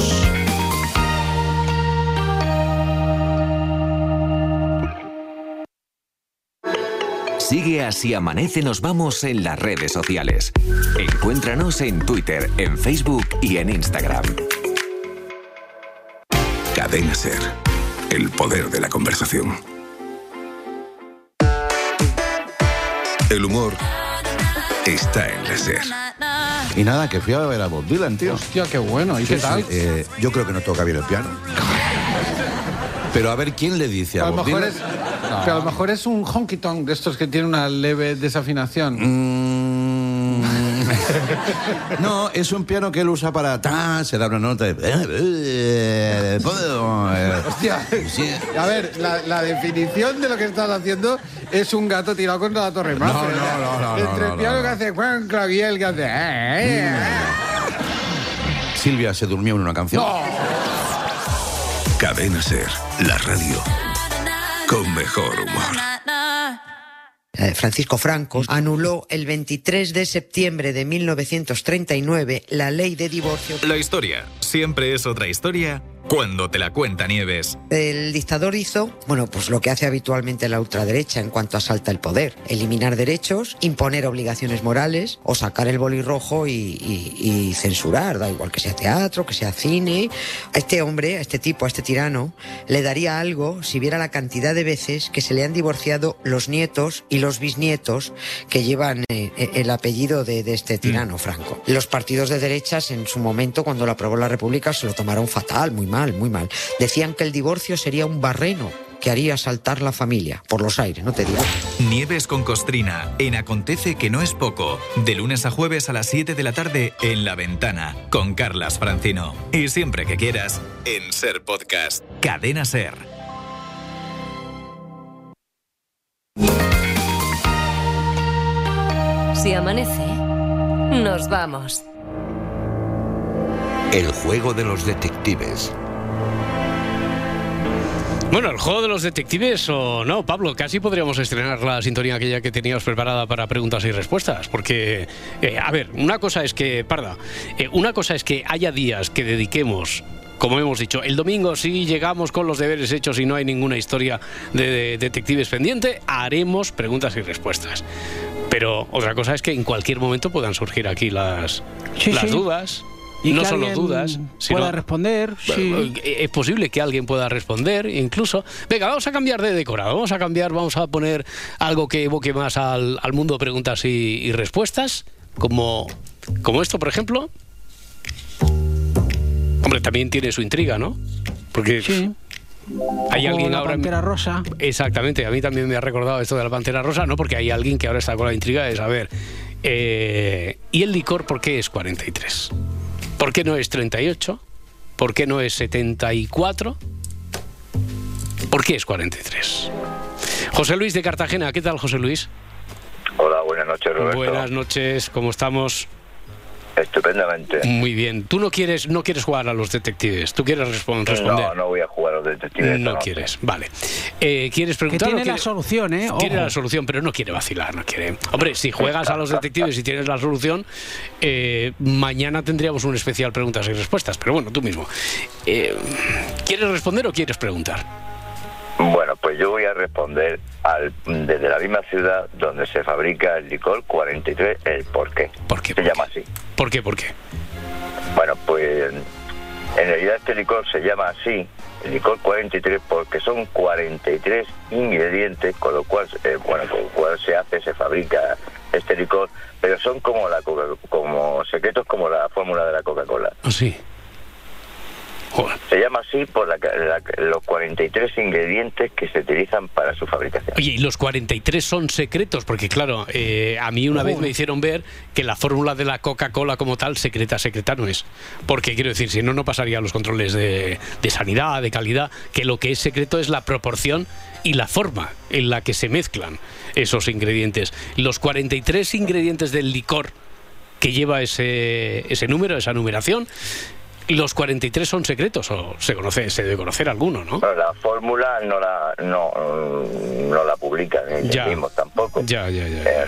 Sigue así amanece nos vamos en las redes sociales. Encuéntranos en Twitter, en Facebook y en Instagram. Cadena Ser. El poder de la conversación. El humor está en la Ser. Y nada, que fui a ver a Bob Dylan, tío. Hostia, qué bueno. ¿Y Sí, qué tal? sí, eh, yo creo que no toca bien el piano. Pero a ver quién le dice a, a lo Bob mejor Dylan. es, a lo mejor es un honky tonk de estos que tiene una leve desafinación. Mm, No, es un piano que él usa para... ta, se da una nota de... eh, puedo, eh, Hostia. sí. A ver, la, la definición de lo que estás haciendo es un gato tirado contra la torre Eiffel. No, no, no, no, Entre no, el piano no, que hace Juan Claviel que hace... eh, eh, eh. Silvia se durmió en una canción. Cadena Ser, la radio con mejor humor. Eh, Francisco Franco anuló el 23 de septiembre de 1939 la ley de divorcio. La historia siempre es otra historia cuando te la cuenta Nieves. El dictador hizo, bueno, pues lo que hace habitualmente la ultraderecha en cuanto asalta el poder: eliminar derechos, imponer obligaciones morales o sacar el boli rojo y, y- y censurar, da igual que sea teatro, que sea cine. A este hombre, a este tipo, a este tirano, le daría algo si viera la cantidad de veces que se le han divorciado los nietos y los bisnietos que llevan eh, eh, el apellido de, de este tirano, Franco. Los partidos de derechas en su momento, cuando lo aprobó la República, se lo tomaron fatal, muy mal, muy mal. Decían que el divorcio sería un barreno que haría saltar la familia por los aires, no te digo. Nieves con Costrina en Acontece que no es poco. De lunes a jueves a las 7 de la tarde en La Ventana con Carlas Francino. Y siempre que quieras en Ser Podcast. Cadena Ser. Si amanece, nos vamos. El juego de los detectives. Bueno, el juego de los detectives o no, Pablo, casi podríamos estrenar la sintonía aquella que teníamos preparada para preguntas y respuestas, porque, eh, a ver, una cosa es que, parda, eh, una cosa es que haya días que dediquemos como hemos dicho, el domingo si llegamos con los deberes hechos y no hay ninguna historia de, de detectives pendiente, haremos preguntas y respuestas. Pero otra cosa es que en cualquier momento puedan surgir aquí las, Sí, las sí. dudas. Y no solo dudas, sino pueda responder. Sí. eh, es posible que alguien pueda responder, incluso. Venga, vamos a cambiar de decorado, vamos a cambiar, vamos a poner algo que evoque más al, al mundo preguntas y, y respuestas, como, como esto, por ejemplo. Hombre, también tiene su intriga, ¿no? Porque hay Como alguien la ahora. Pantera Rosa. Exactamente, a mí también me ha recordado esto de la pantera rosa, ¿no? Porque hay alguien que ahora está con la intriga de saber. eh, ¿Y el licor por qué es 43? ¿Por qué no es 38? ¿Por qué no es 74? ¿Por qué es 43? José Luis de Cartagena, ¿qué tal José Luis? Hola, buenas noches, Roberto. Buenas noches, ¿cómo estamos? Estupendamente. Muy bien. Tú no quieres, no quieres jugar a los detectives, tú quieres respon- responder. No, no voy a jugar a los detectives. No noche. quieres, vale. Eh, ¿Quieres preguntar? tiene la solución, ¿eh? Tiene la solución, pero no quiere vacilar, no quiere. Hombre, si juegas a los detectives y tienes la solución, eh, mañana tendríamos un especial preguntas y respuestas. Pero bueno, tú mismo. Eh, ¿Quieres responder o quieres preguntar? Bueno, pues yo voy a responder al, desde la misma ciudad donde se fabrica el licor 43, el por qué. ¿Por qué? Se llama así. ¿Por qué? ¿Por qué? Bueno, pues en realidad este licor se llama así, el licor 43, porque son 43 ingredientes, con lo cual, eh, bueno, con lo cual se hace, se fabrica este licor, pero son como la Coca- como secretos como la fórmula de la Coca-Cola. Ah, Sí. Se llama así por la- la- los 43 ingredientes que se utilizan para su fabricación. Oye, y los 43 son secretos, porque claro, eh, a mí una vez me hicieron ver que la fórmula de la Coca-Cola como tal, secreta, secreta no es. Porque quiero decir, si no, no pasaría los controles de, de sanidad, de calidad, que lo que es secreto es la proporción y la forma en la que se mezclan esos ingredientes. Los 43 ingredientes del licor que lleva ese, ese número, esa numeración, los 43 son secretos, o se conoce, se debe conocer alguno, ¿no? Bueno, la fórmula no la no, no la publican ellos Ya. mismos tampoco. Ya, ya, ya. Eh,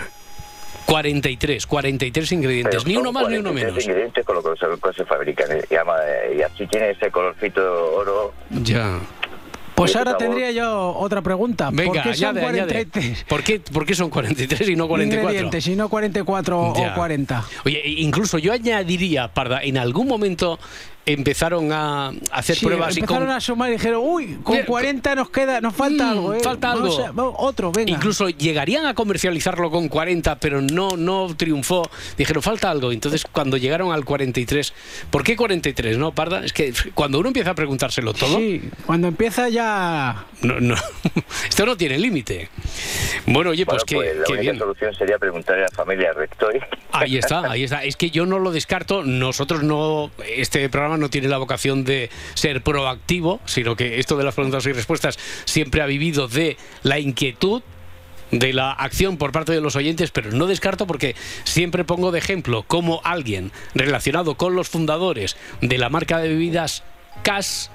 43, 43 ingredientes, pero ni uno más ni uno 43 menos. ingredientes con lo que se, fabrican eh, y así tiene ese colorcito oro. Ya. Pues ahora tendría yo otra pregunta. Venga, ¿Por qué son añade, añade. 43 ¿Por qué, por qué son 43 y no 44? ingredientes y no 44 Ya. o 40? Oye, incluso yo añadiría, Parda, en algún momento empezaron a hacer Sí, pruebas y empezaron con- a sumar y dijeron, uy, con Mira, 40 nos queda, nos falta Mm, algo, ¿eh? falta Vamos algo. a- vamos- otro, venga. Incluso llegarían a comercializarlo con 40, pero no, no triunfó. Dijeron, falta algo. Entonces, cuando llegaron al 43, ¿por qué 43, no, Parda? Es que cuando uno empieza a preguntárselo todo, Sí, cuando empieza ya... no, no, esto no tiene límite. Bueno, oye, pues, Bueno, qué, la única bien. solución sería preguntarle a la familia Rectoy. Ahí está, ahí está. Es que yo no lo descarto. Nosotros no, este programa no tiene la vocación de ser proactivo, sino que esto de las preguntas y respuestas siempre ha vivido de la inquietud de la acción por parte de los oyentes, pero no descarto porque siempre pongo de ejemplo cómo alguien relacionado con los fundadores de la marca de bebidas CAS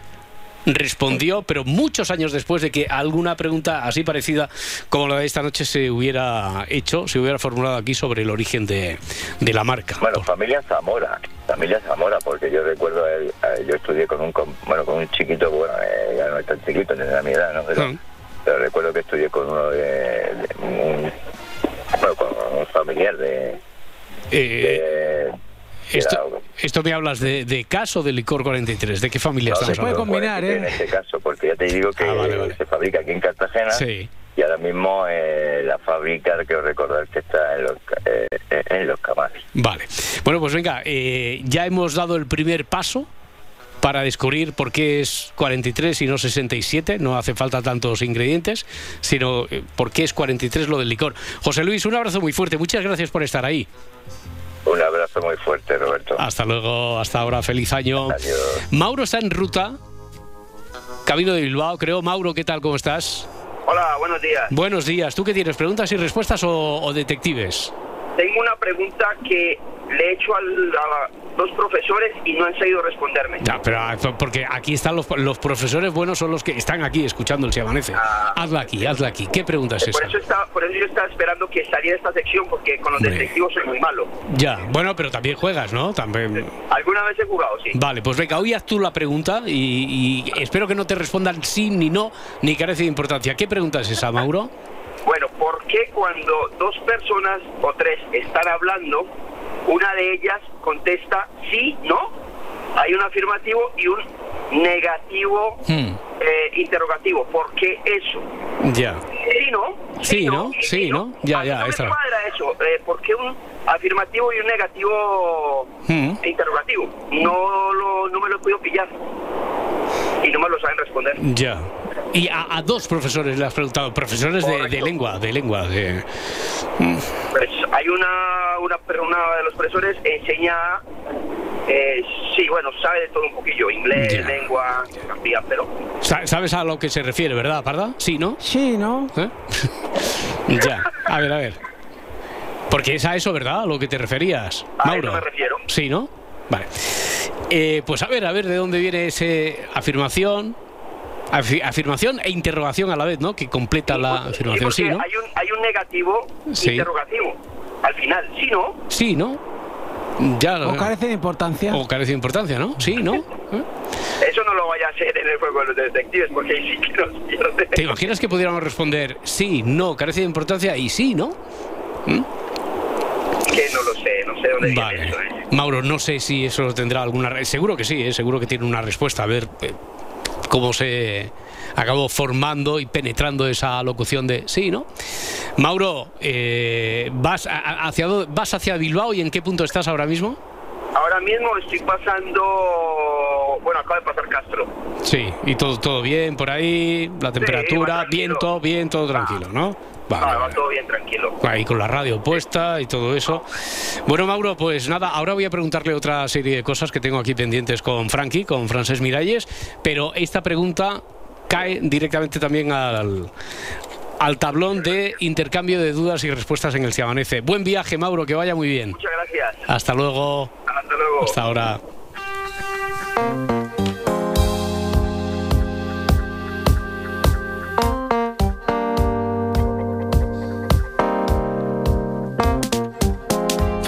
respondió, pero muchos años después de que alguna pregunta así parecida como la de esta noche se hubiera hecho, se hubiera formulado aquí sobre el origen de, de la marca. Bueno, familia Zamora, familia Zamora, porque yo recuerdo, eh, yo estudié con un, com- bueno, con un chiquito, bueno, eh, ya no es tan chiquito, tiene la mi edad, ¿no? Pero, Mm. pero recuerdo que estudié con uno de, de un, bueno, con un familiar de... Eh, de- esto, esto me hablas de, de CAS o de licor 43, ¿de qué familia no, estamos de hablando? combinar, En ¿eh? este caso, porque ya te digo que se fabrica aquí en Cartagena. Sí. Y ahora mismo eh, la fábrica, quiero recordar que está en los, eh, en los Camales. Vale. Bueno, pues venga, eh, ya hemos dado el primer paso para descubrir por qué es 43 y no 67. No hace falta tantos ingredientes, sino eh, por qué es 43 lo del licor. José Luis, un abrazo muy fuerte. Muchas gracias por estar ahí. Un abrazo muy fuerte, Roberto. Hasta luego, hasta ahora, feliz año. Mauro está en ruta, camino de Bilbao, creo. Mauro, ¿qué tal? ¿Cómo estás? Hola, buenos días. Buenos días. ¿Tú qué tienes? ¿Preguntas y respuestas o, o detectives? Tengo una pregunta que le he hecho al- a dos profesores y no han sabido responderme. Ya, pero ah, porque aquí están los, los profesores buenos, son los que están aquí escuchando el Se Amanece. Hazla aquí, hazla aquí. ¿Qué pregunta es Por esa? eso, estaba, por eso yo estaba esperando que saliera esta sección porque con los Hombre. detectivos soy muy malo. Ya, bueno, pero también juegas, ¿no? También. Alguna vez he jugado, sí. Vale, pues venga, hoy haz tú la pregunta y, y espero que no te respondan sí ni no, ni carece de importancia. ¿Qué pregunta es esa, Mauro? Bueno, ¿por qué cuando dos personas o tres están hablando, una de ellas contesta sí, no? Hay un afirmativo y un negativo Hmm, eh, interrogativo. ¿Por qué eso? ya. Sí, ¿no? Sí, ¿no? Sí, ¿no? Ya, ya, No me esta. cuadra eso. Eh, ¿Por qué un afirmativo y un negativo Hmm. interrogativo? No, lo, no me lo he podido pillar. Y no me lo saben responder. Ya. Y a, a dos profesores le has preguntado, profesores de, de lengua, de lengua, de... Pues hay una, una, una de los profesores enseña, eh, sí, bueno, sabe de todo un poquillo, inglés, Ya. lengua, geografía, pero Sa- ¿Sabes a lo que se refiere, verdad, Parda? Sí, ¿no? Sí, ¿no? ¿Eh? ya, a ver, a ver. Porque es a eso, ¿verdad? A lo que te referías, a Mauro. eso me refiero. Sí, ¿no? Vale. Eh, pues a ver, a ver de dónde viene ese afirmación, afi- afirmación e interrogación a la vez, ¿no? Que completa la Sí, afirmación, sí, ¿no? hay, un, hay un negativo Sí. interrogativo. Al final, sí, ¿no? Sí, ¿no? Ya. O carece de importancia. O carece de importancia, ¿no? Sí, ¿no? ¿Eh? Eso no lo vaya a hacer en el juego de los detectives, porque ahí sí que nos pierde. ¿Te imaginas que pudiéramos responder sí, no, carece de importancia y sí, ¿no? ¿Mm? Que no lo sé, no sé dónde viene Vale. eso. ¿eh? Mauro, no sé si eso tendrá alguna... re- Seguro que sí, ¿eh? seguro que tiene una respuesta. A ver eh, cómo se acabó formando y penetrando esa locución de sí, ¿no? Mauro, eh, ¿vas, hacia, ¿vas hacia Bilbao y en qué punto estás ahora mismo? Ahora mismo estoy pasando, bueno, acaba de pasar Castro. Sí, y todo, todo bien por ahí, la temperatura, viento, bien, todo tranquilo, ¿no? Vale, Ah, va todo bien, tranquilo. ahí con la radio puesta y todo eso. Bueno, Mauro, pues nada, ahora voy a preguntarle otra serie de cosas que tengo aquí pendientes con Frankie, con Francés Miralles, pero esta pregunta cae directamente también al, al tablón de intercambio de dudas y respuestas en el Se Amanece. Buen viaje, Mauro, que vaya muy bien. Muchas gracias. Hasta luego. Hasta luego. Hasta ahora.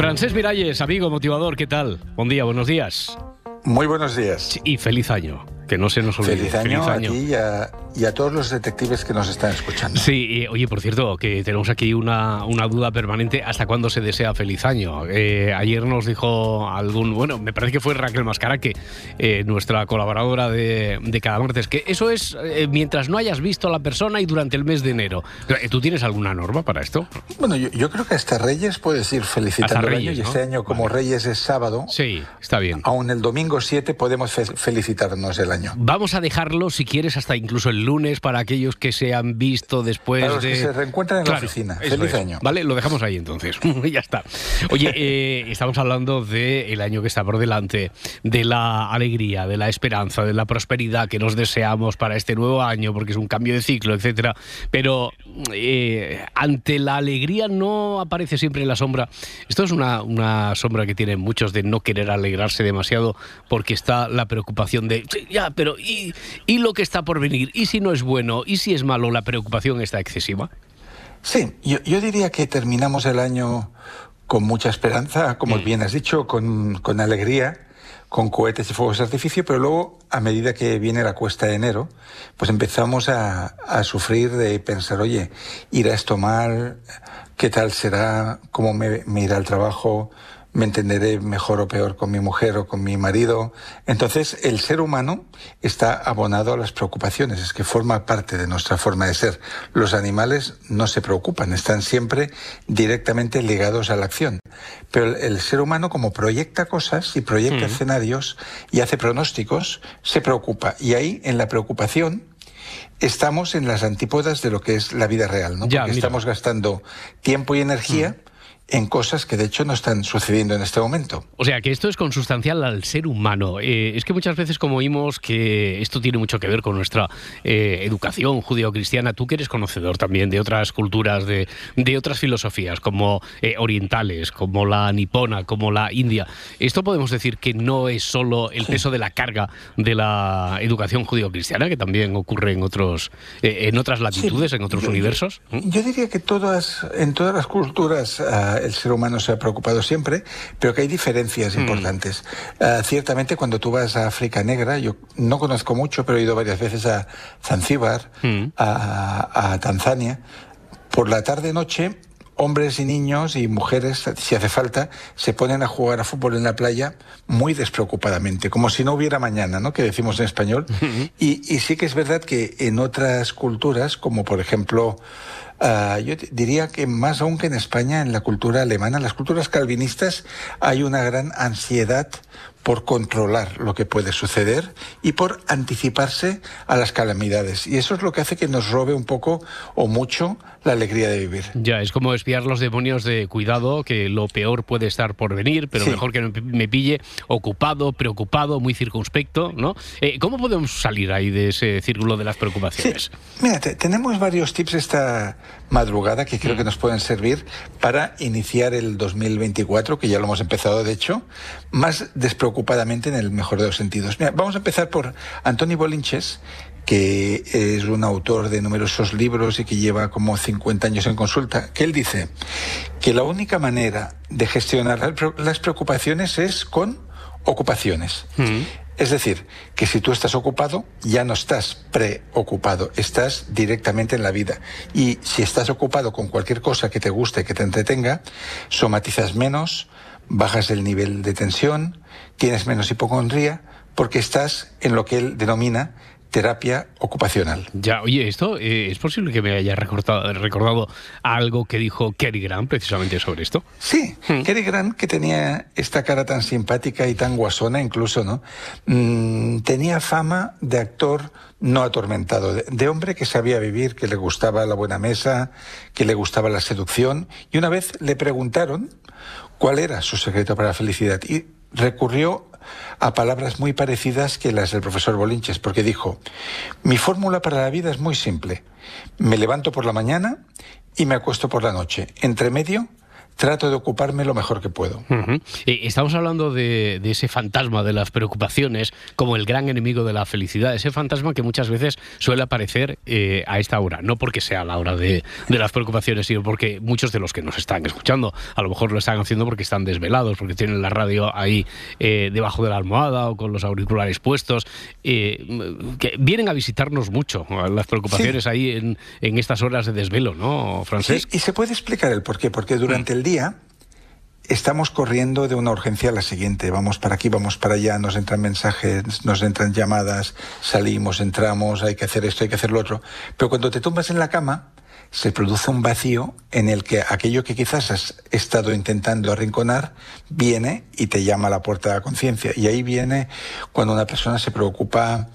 Francés Miralles, amigo motivador, ¿qué tal? Buen día, buenos días. Muy buenos días. Y feliz año, que no se nos olvide. Feliz año, a ti y a, y a todos los detectives que nos están escuchando. Sí, y, oye, por cierto, que tenemos aquí una, una duda permanente. ¿Hasta cuándo se desea feliz año? Eh, ayer nos dijo algún, bueno, me parece que fue Raquel Mascara, que eh, nuestra colaboradora de, de cada martes, que eso es eh, mientras no hayas visto a la persona y durante el mes de enero. ¿Tú tienes alguna norma para esto? Bueno, yo, yo creo que hasta Reyes puedes ir felicitando Hasta Reyes, año y ¿no? este año como Reyes es sábado. Sí, está bien. Aún el domingo 7 podemos fe- felicitarnos el año. Vamos a dejarlo, si quieres, hasta incluso el lunes para aquellos que se han visto después Para los de... que se reencuentran en la oficina. Feliz es. año. Vale, lo dejamos ahí entonces. ya está. Oye, eh, estamos hablando del año que está por delante, de la alegría, de la esperanza, de la prosperidad que nos deseamos para este nuevo año, porque es un cambio de ciclo, etcétera. Pero eh, ante la alegría no aparece siempre la sombra. Esto es una, una sombra que tienen muchos de no querer alegrarse demasiado porque está la preocupación de, "Sí, ya, pero ¿y, ¿y lo que está por venir? ¿Y si no es bueno? ¿Y si es malo? La preocupación está excesiva. Sí, yo, yo diría que terminamos el año con mucha esperanza, como bien has dicho, con, con alegría, con cohetes y fuegos de artificio, pero luego, a medida que viene la cuesta de enero, pues empezamos a, sufrir de pensar, oye, ¿irá esto mal? ¿Qué tal será? ¿Cómo me, me irá el trabajo? Me entenderé mejor o peor con mi mujer o con mi marido. Entonces, el ser humano está abonado a las preocupaciones, es que forma parte de nuestra forma de ser. Los animales no se preocupan, están siempre directamente ligados a la acción. Pero el, el ser humano, como proyecta cosas y proyecta Mm. escenarios y hace pronósticos, se preocupa. Y ahí, en la preocupación, estamos en las antípodas de lo que es la vida real, ¿no? Ya, Porque mira. estamos gastando tiempo y energía en cosas que de hecho no están sucediendo en este momento. O sea, que esto es consustancial al ser humano. Eh, es que muchas veces, como oímos, que esto tiene mucho que ver con nuestra eh, educación judio-cristiana. Tú que eres conocedor también de otras culturas, de, de otras filosofías, como eh, orientales, como la nipona, como la india. Esto podemos decir que no es solo el peso de la carga de la educación judio-cristiana, que también ocurre en, otros, eh, en otras latitudes, en otros Yo- yo- universos. Yo diría que todas, en todas las culturas el ser humano se ha preocupado siempre, pero que hay diferencias Mm. importantes. Ah, ciertamente cuando tú vas a África Negra, yo no conozco mucho, pero he ido varias veces a Zanzíbar, Mm. a, a Tanzania, por la tarde-noche hombres y niños y mujeres, si hace falta, se ponen a jugar a fútbol en la playa muy despreocupadamente, como si no hubiera mañana, ¿no? Que decimos en español. Y, y sí que es verdad que en otras culturas, como por ejemplo, ah, yo te- diría que más aún que en España, en la cultura alemana, en las culturas calvinistas, hay una gran ansiedad por controlar lo que puede suceder y por anticiparse a las calamidades. Y eso es lo que hace que nos robe un poco o mucho la alegría de vivir. Ya, es como espiar los demonios de cuidado, que lo peor puede estar por venir, pero Sí. mejor que me- pille ocupado, preocupado, muy circunspecto, ¿no? Eh, ¿Cómo podemos salir ahí de ese círculo de las preocupaciones? Mira, te- tenemos varios tips esta madrugada que creo que nos pueden servir para iniciar el 2024, que ya lo hemos empezado de hecho, más despreocupadamente en el mejor de los sentidos. Mira, vamos a empezar por Antoni Bolinches, que es un autor de numerosos libros y que lleva como 50 años en consulta, que él dice que la única manera de gestionar las pre- las preocupaciones es con ocupaciones. Es decir, que si tú estás ocupado, ya no estás preocupado, estás directamente en la vida. Y si estás ocupado con cualquier cosa que te guste, que te entretenga, somatizas menos, bajas el nivel de tensión, tienes menos hipocondría, porque estás en lo que él denomina terapia ocupacional. Ya, oye, esto eh, es posible que me haya recordado, recordado algo que dijo Kerry Grant precisamente sobre esto. Sí, Cary Grant, que tenía esta cara tan simpática y tan guasona incluso, ¿no? Mm, tenía fama de actor no atormentado, de, de hombre que sabía vivir, que le gustaba la buena mesa, que le gustaba la seducción. Y una vez le preguntaron cuál era su secreto para la felicidad y recurrió a palabras muy parecidas que las del profesor Bolinches, porque dijo, mi fórmula para la vida es muy simple. Me levanto por la mañana y me acuesto por la noche. Entre medio trato de ocuparme lo mejor que puedo. Eh, Estamos hablando de, de ese fantasma de las preocupaciones como el gran enemigo de la felicidad, ese fantasma que muchas veces suele aparecer eh, a esta hora, no porque sea la hora de, de las preocupaciones, sino porque muchos de los que nos están escuchando a lo mejor lo están haciendo porque están desvelados, porque tienen la radio ahí eh, debajo de la almohada o con los auriculares puestos, eh, que vienen a visitarnos mucho las preocupaciones ahí en, en estas horas de desvelo, ¿no, Francesc? Sí, y se puede explicar el por qué. Porque durante el día estamos corriendo de una urgencia a la siguiente. Vamos para aquí, vamos para allá, nos entran mensajes, nos entran llamadas, salimos, entramos, hay que hacer esto, hay que hacer lo otro. Pero cuando te tumbas en la cama, se produce un vacío en el que aquello que quizás has estado intentando arrinconar viene y te llama a la puerta de la conciencia. Y ahí viene cuando una persona se preocupa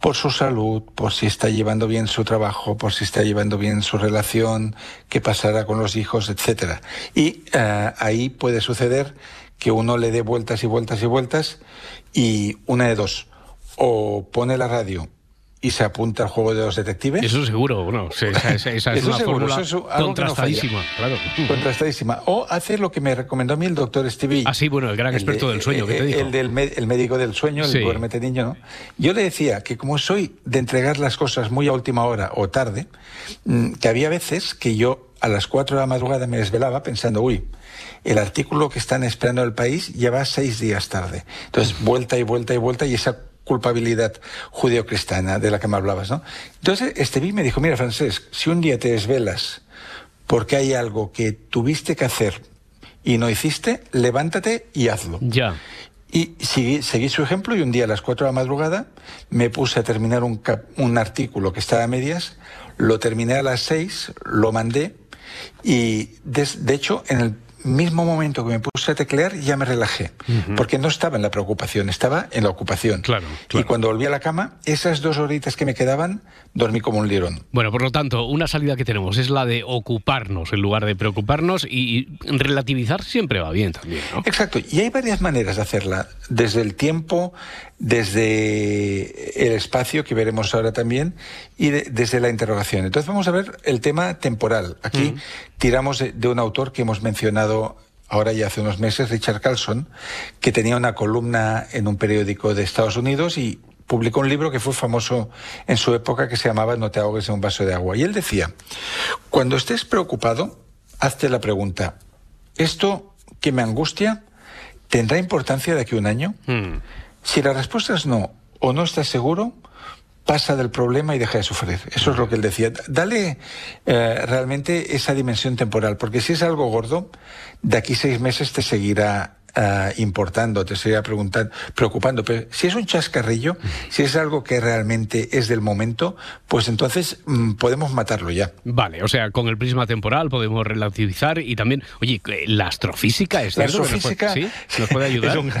por su salud, por si está llevando bien su trabajo, por si está llevando bien su relación, qué pasará con los hijos, etcétera. Y eh, ahí puede suceder que uno le dé vueltas y vueltas y vueltas y una de dos, o pone la radio y se apunta al juego de los detectives. Eso seguro, bueno, esa, esa- esa es una seguro, fórmula eso es algo que no contrastadísima, claro. Contrastadísima. O hace lo que me recomendó a mí el doctor Stevie. Ah, sí, bueno, el gran experto del sueño, ¿qué te dijo? El del el médico del sueño, el duérmete niño, ¿no? Yo le decía que como soy de entregar las cosas muy a última hora o tarde, mm, que había veces que yo a las 4 de la madrugada me desvelaba pensando, uy, el artículo que están esperando el país lleva seis días tarde. Entonces, vuelta y vuelta y vuelta y esa culpabilidad judeocristiana de la que me hablabas, ¿no? Entonces, Stevie me dijo, mira, Francesc, si un día te desvelas porque hay algo que tuviste que hacer y no hiciste, levántate y hazlo. Ya. Y seguí, seguí su ejemplo y un día a las 4 de la madrugada me puse a terminar un, cap- un artículo que estaba a medias, lo terminé a las 6, lo mandé y des- de hecho en el mismo momento que me puse a teclear ya me relajé, porque no estaba en la preocupación, estaba en la ocupación. Claro, Y cuando volví a la cama, esas dos horitas que me quedaban, dormí como un lirón. Bueno, por lo tanto, una salida que tenemos es la de ocuparnos en lugar de preocuparnos y, y relativizar siempre va bien también, ¿no? Exacto, y hay varias maneras de hacerla, desde el tiempo, desde el espacio, que veremos ahora también, y de- desde la interrogación. Entonces vamos a ver el tema temporal. Aquí tiramos de, de un autor que hemos mencionado ahora ya hace unos meses, Richard Carlson, que tenía una columna en un periódico de Estados Unidos y publicó un libro que fue famoso en su época que se llamaba No te ahogues en un vaso de agua. Y él decía, cuando estés preocupado, hazte la pregunta, ¿esto que me angustia tendrá importancia de aquí a un año? Si la respuesta es no o no estás seguro, pasa del problema y deja de sufrir. Eso es lo que él decía. Dale eh, realmente esa dimensión temporal, porque si es algo gordo, de aquí seis meses te seguirá eh, importando, te seguirá preguntando, preocupando. Pero si es un chascarrillo, si es algo que realmente es del momento, pues entonces mm, podemos matarlo ya. Vale, o sea, con el prisma temporal podemos relativizar y también, oye, eh, la astrofísica es La astrofísica ¿sí? nos puede ayudar. Es un,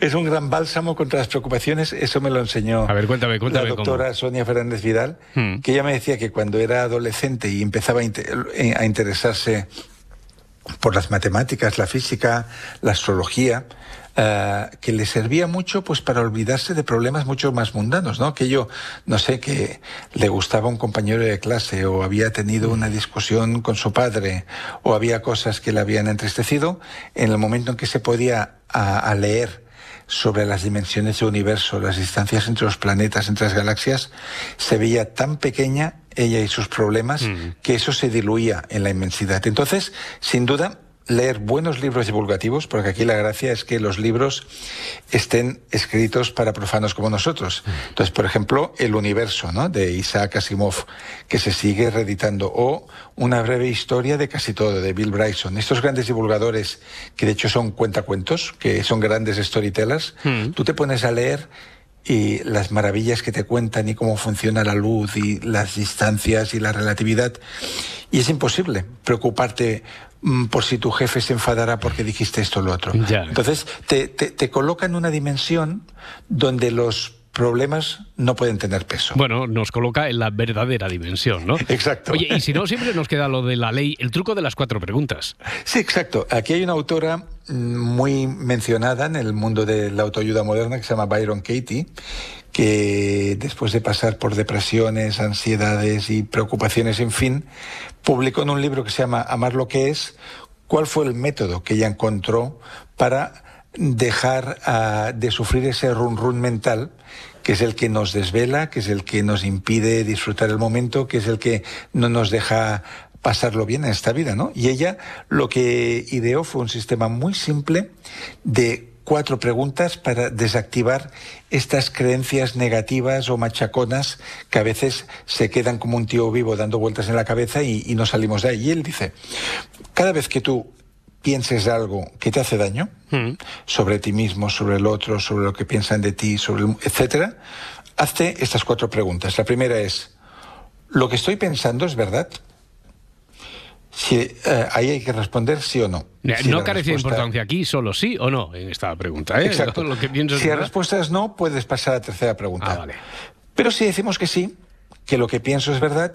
es un gran bálsamo contra las preocupaciones. Eso me lo enseñó A ver, cuéntame, cuéntame la cómo. doctora Sonia Fernández Vidal, Hmm. que ella me decía que cuando era adolescente y empezaba a, eh, a interesarse por las matemáticas, la física, la astrología, eh, que le servía mucho pues para olvidarse de problemas mucho más mundanos, ¿no? Que yo, no sé, que le gustaba un compañero de clase o había tenido una discusión con su padre o había cosas que le habían entristecido, en el momento en que se podía a- a leer sobre las dimensiones del universo, las distancias entre los planetas, entre las galaxias, se veía tan pequeña ella y sus problemas que eso se diluía en la inmensidad. Entonces, sin duda, leer buenos libros divulgativos, porque aquí la gracia es que los libros estén escritos para profanos como nosotros. Entonces, por ejemplo, El universo, ¿no? de Isaac Asimov, que se sigue reeditando, o Una breve historia de casi todo, de Bill Bryson. Estos grandes divulgadores, que de hecho son cuentacuentos, que son grandes storytellers, tú te pones a leer y las maravillas que te cuentan y cómo funciona la luz y las distancias y la relatividad. Y es imposible preocuparte mm, por si tu jefe se enfadará porque dijiste esto o lo otro. Entonces, te, te, te coloca en una dimensión donde los problemas no pueden tener peso. Bueno, nos coloca en la verdadera dimensión, ¿no? Exacto. Oye, y si no, siempre nos queda lo de la ley, el truco de las cuatro preguntas. Sí, exacto. Aquí hay una autora muy mencionada en el mundo de la autoayuda moderna que se llama Byron Katie, que después de pasar por depresiones, ansiedades y preocupaciones, en fin, publicó en un libro que se llama Amar lo que es cuál fue el método que ella encontró para dejar ah, de sufrir ese run run mental que es el que nos desvela, que es el que nos impide disfrutar el momento, que es el que no nos deja pasarlo bien en esta vida, ¿no? Y ella lo que ideó fue un sistema muy simple de cuatro preguntas para desactivar estas creencias negativas o machaconas que a veces se quedan como un tío vivo dando vueltas en la cabeza y, y no salimos de ahí. Y él dice, cada vez que tú pienses algo que te hace daño, sobre ti mismo, sobre el otro, sobre lo que piensan de ti, sobre el- etcétera, hazte estas cuatro preguntas. La primera es, ¿lo que estoy pensando es verdad? Si, eh, ahí hay que responder sí o no. Eh, Si no carece de importancia aquí, solo sí o no en esta pregunta. ¿eh? Exacto. Lo que pienso si la verdad. respuesta es no, puedes pasar a la tercera pregunta. Ah, vale. Pero si decimos que sí, que lo que pienso es verdad,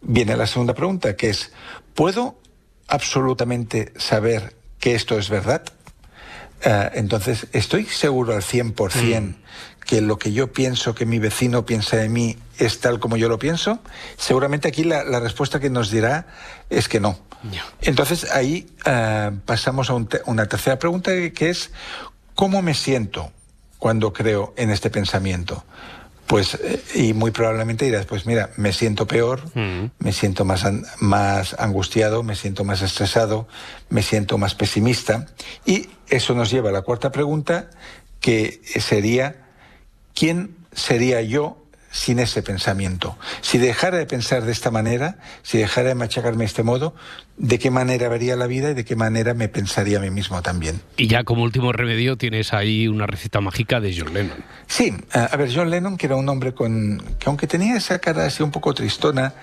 viene la segunda pregunta, que es, ¿puedo absolutamente saber que esto es verdad? Eh, entonces, ¿estoy seguro al 100% que lo que yo pienso, que mi vecino piensa de mí, es tal como yo lo pienso? Seguramente aquí la, la respuesta que nos dirá es que no. Entonces, ahí eh, pasamos a un te- una tercera pregunta que es, ¿cómo me siento cuando creo en este pensamiento? Pues, eh, y muy probablemente dirás, pues mira, me siento peor, me siento más, más angustiado, me siento más estresado, me siento más pesimista. Y eso nos lleva a la cuarta pregunta, que sería, ¿quién sería yo sin ese pensamiento? Si dejara de pensar de esta manera, si dejara de machacarme de este modo, ¿de qué manera vería la vida y de qué manera me pensaría a mí mismo también? Y ya como último remedio tienes ahí una receta mágica de John Lennon. Sí, a ver, John Lennon, que era un hombre con. que aunque tenía esa cara así un poco tristona,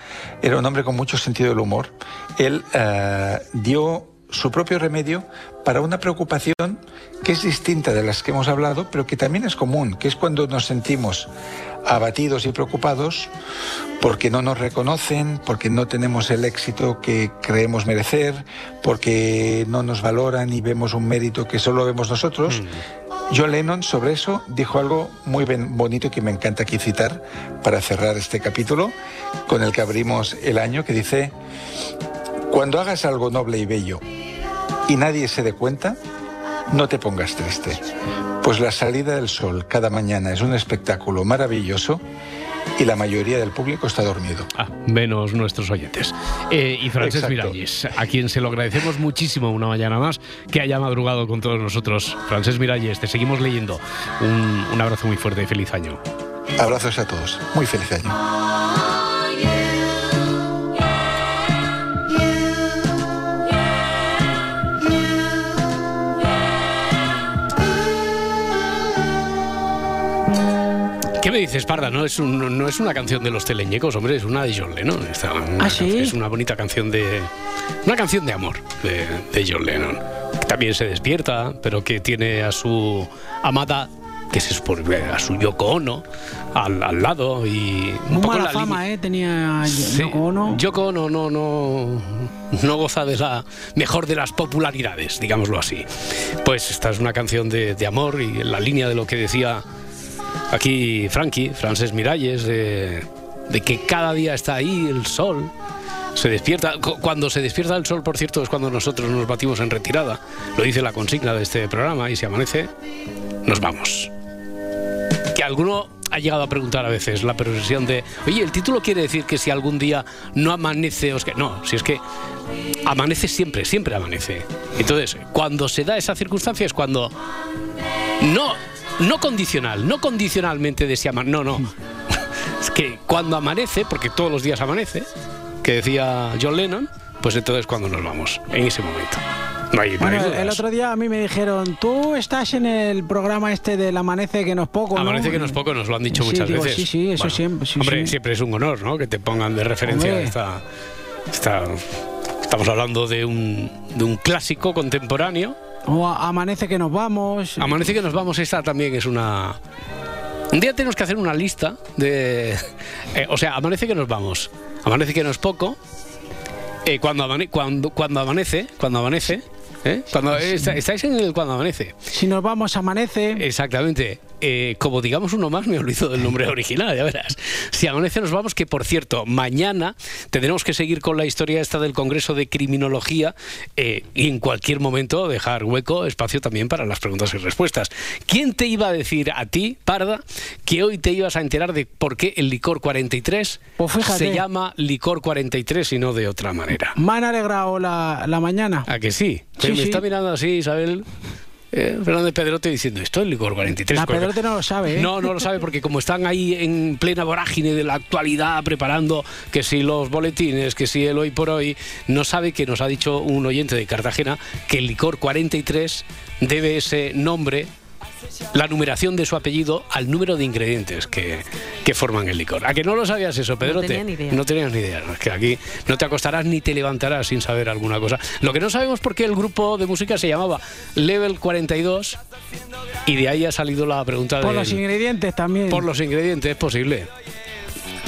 era un hombre con mucho sentido del humor. Él eh, dio su propio remedio para una preocupación que es distinta de las que hemos hablado, pero que también es común, que es cuando nos sentimos abatidos y preocupados porque no nos reconocen, porque no tenemos el éxito que creemos merecer, porque no nos valoran y vemos un mérito que solo vemos nosotros. John Lennon sobre eso dijo algo muy bonito que me encanta aquí citar para cerrar este capítulo con el que abrimos el año, que dice, cuando hagas algo noble y bello y nadie se dé cuenta, no te pongas triste, pues la salida del sol cada mañana es un espectáculo maravilloso y la mayoría del público está dormido. Ah, menos nuestros oyentes. Eh, y Francés Exacto. Miralles, a quien se lo agradecemos muchísimo una mañana más que haya madrugado con todos nosotros. Francés Miralles, te seguimos leyendo. Un, un abrazo muy fuerte y feliz año. Abrazos a todos. Muy feliz año. ¿Qué me dices, Parda? No es, un- no es una canción de los teleñecos, hombre, es una de John Lennon. Esta- una ¿Ah, sí? Es una bonita canción de. Una canción de amor de, de John Lennon. Que también se despierta, pero que tiene a su amada, que se supone a su Yoko Ono, al, al lado y. un Muy poco mala la fama, ¿eh? Tenía Sí, Yoko Ono. Yoko Ono no, no, no goza de la mejor de las popularidades, digámoslo así. Pues esta es una canción de, de amor y en la línea de lo que decía aquí Frankie, Frances Miralles, de, que cada día está ahí el sol. Se despierta, cu- cuando se despierta el sol, por cierto, es cuando nosotros nos batimos en retirada. Lo dice la consigna de este programa y si amanece, nos vamos. Que alguno ha llegado a preguntar a veces la profesión de, oye, el título quiere decir que si algún día no amanece, os que no, si es que amanece siempre, siempre amanece. Entonces, cuando se da esa circunstancia es cuando no, no condicional, no condicionalmente de si no, no. Es que cuando amanece, porque todos los días amanece, que decía John Lennon, pues entonces cuando nos vamos, en ese momento. No hay, no Bueno, el otro día a mí me dijeron, tú estás en el programa este del Amanece que no es poco, ¿no? Amanece que no es poco, nos lo han dicho Sí, muchas digo, veces. sí, sí, eso Bueno, siempre, sí, hombre, sí. siempre es un honor, ¿no? Que te pongan de referencia Hombre. esta, esta- Estamos hablando de un, de un clásico contemporáneo. O amanece que nos vamos. Amanece que nos vamos, esta también es una... Un día tenemos que hacer una lista de... eh, o sea, amanece que nos vamos. Amanece que no es poco. Eh, cuando, amane- cuando, cuando amanece, cuando amanece... ¿eh? Cuando, está- estáis en el cuando amanece. Si nos vamos, amanece. Exactamente. Eh, como digamos uno más, me olvido del nombre original, ya verás. Si amanece nos vamos, que por cierto, mañana tendremos que seguir con la historia esta del Congreso de Criminología eh, y en cualquier momento dejar hueco, espacio también para las preguntas y respuestas. ¿Quién te iba a decir a ti, Parda, que hoy te ibas a enterar de por qué el licor 43 Pues fíjate. se llama licor 43 y no de otra manera? Me han alegrado la, la mañana. ¿A que sí? Sí, me sí. está mirando así, Isabel. Eh, Fernández Pedrote diciendo, esto es licor 43. La Pedrote no lo sabe, ¿eh? No, no lo sabe porque como están ahí en plena vorágine de la actualidad preparando que si los boletines, que si el hoy por hoy, no sabe que nos ha dicho un oyente de Cartagena que el licor 43 debe ese nombre, la numeración de su apellido al número de ingredientes que, que forman el licor. ¿A que no lo sabías eso, Pedrote? tenía ni idea. No tenías ni idea. Es que aquí no te acostarás ni te levantarás sin saber alguna cosa. Lo que no sabemos por qué el grupo de música se llamaba Level 42 y de ahí ha salido la pregunta Por del- los ingredientes también. por los ingredientes, es posible.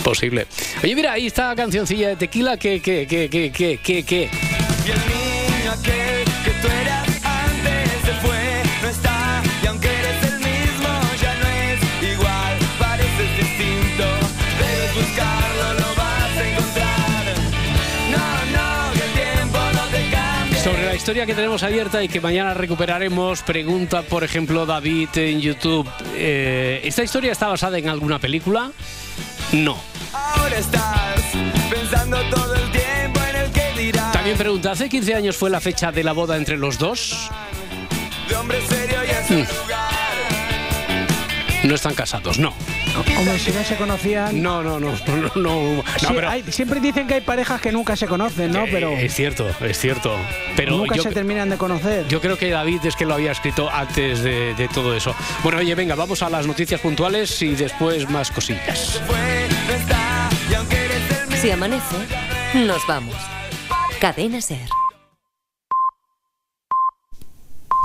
Posible. Oye, mira, ahí está la cancioncilla de tequila que, que, que, que, que, que, que. Historia que tenemos abierta y que mañana recuperaremos, pregunta, por ejemplo, David en YouTube. eh, ¿Esta historia está basada en alguna película? No. Ahora estás pensando todo el tiempo en el que dirás. También pregunta, ¿hace 15 años fue la fecha de la boda entre los dos? De hombre serio y en su Mm. lugar. No están casados, no. Hombre, si no se conocían. No, no, no, no, no. no, Sí, pero- hay- siempre dicen que hay parejas que nunca se conocen, ¿no? Pero Eh, Es cierto, es cierto. Pero nunca yo, se terminan de conocer. yo creo que David es que lo había escrito antes de, de todo eso. Bueno, oye, venga, vamos a las noticias puntuales y después más cosillas. Si amanece, nos vamos. Cadena Ser.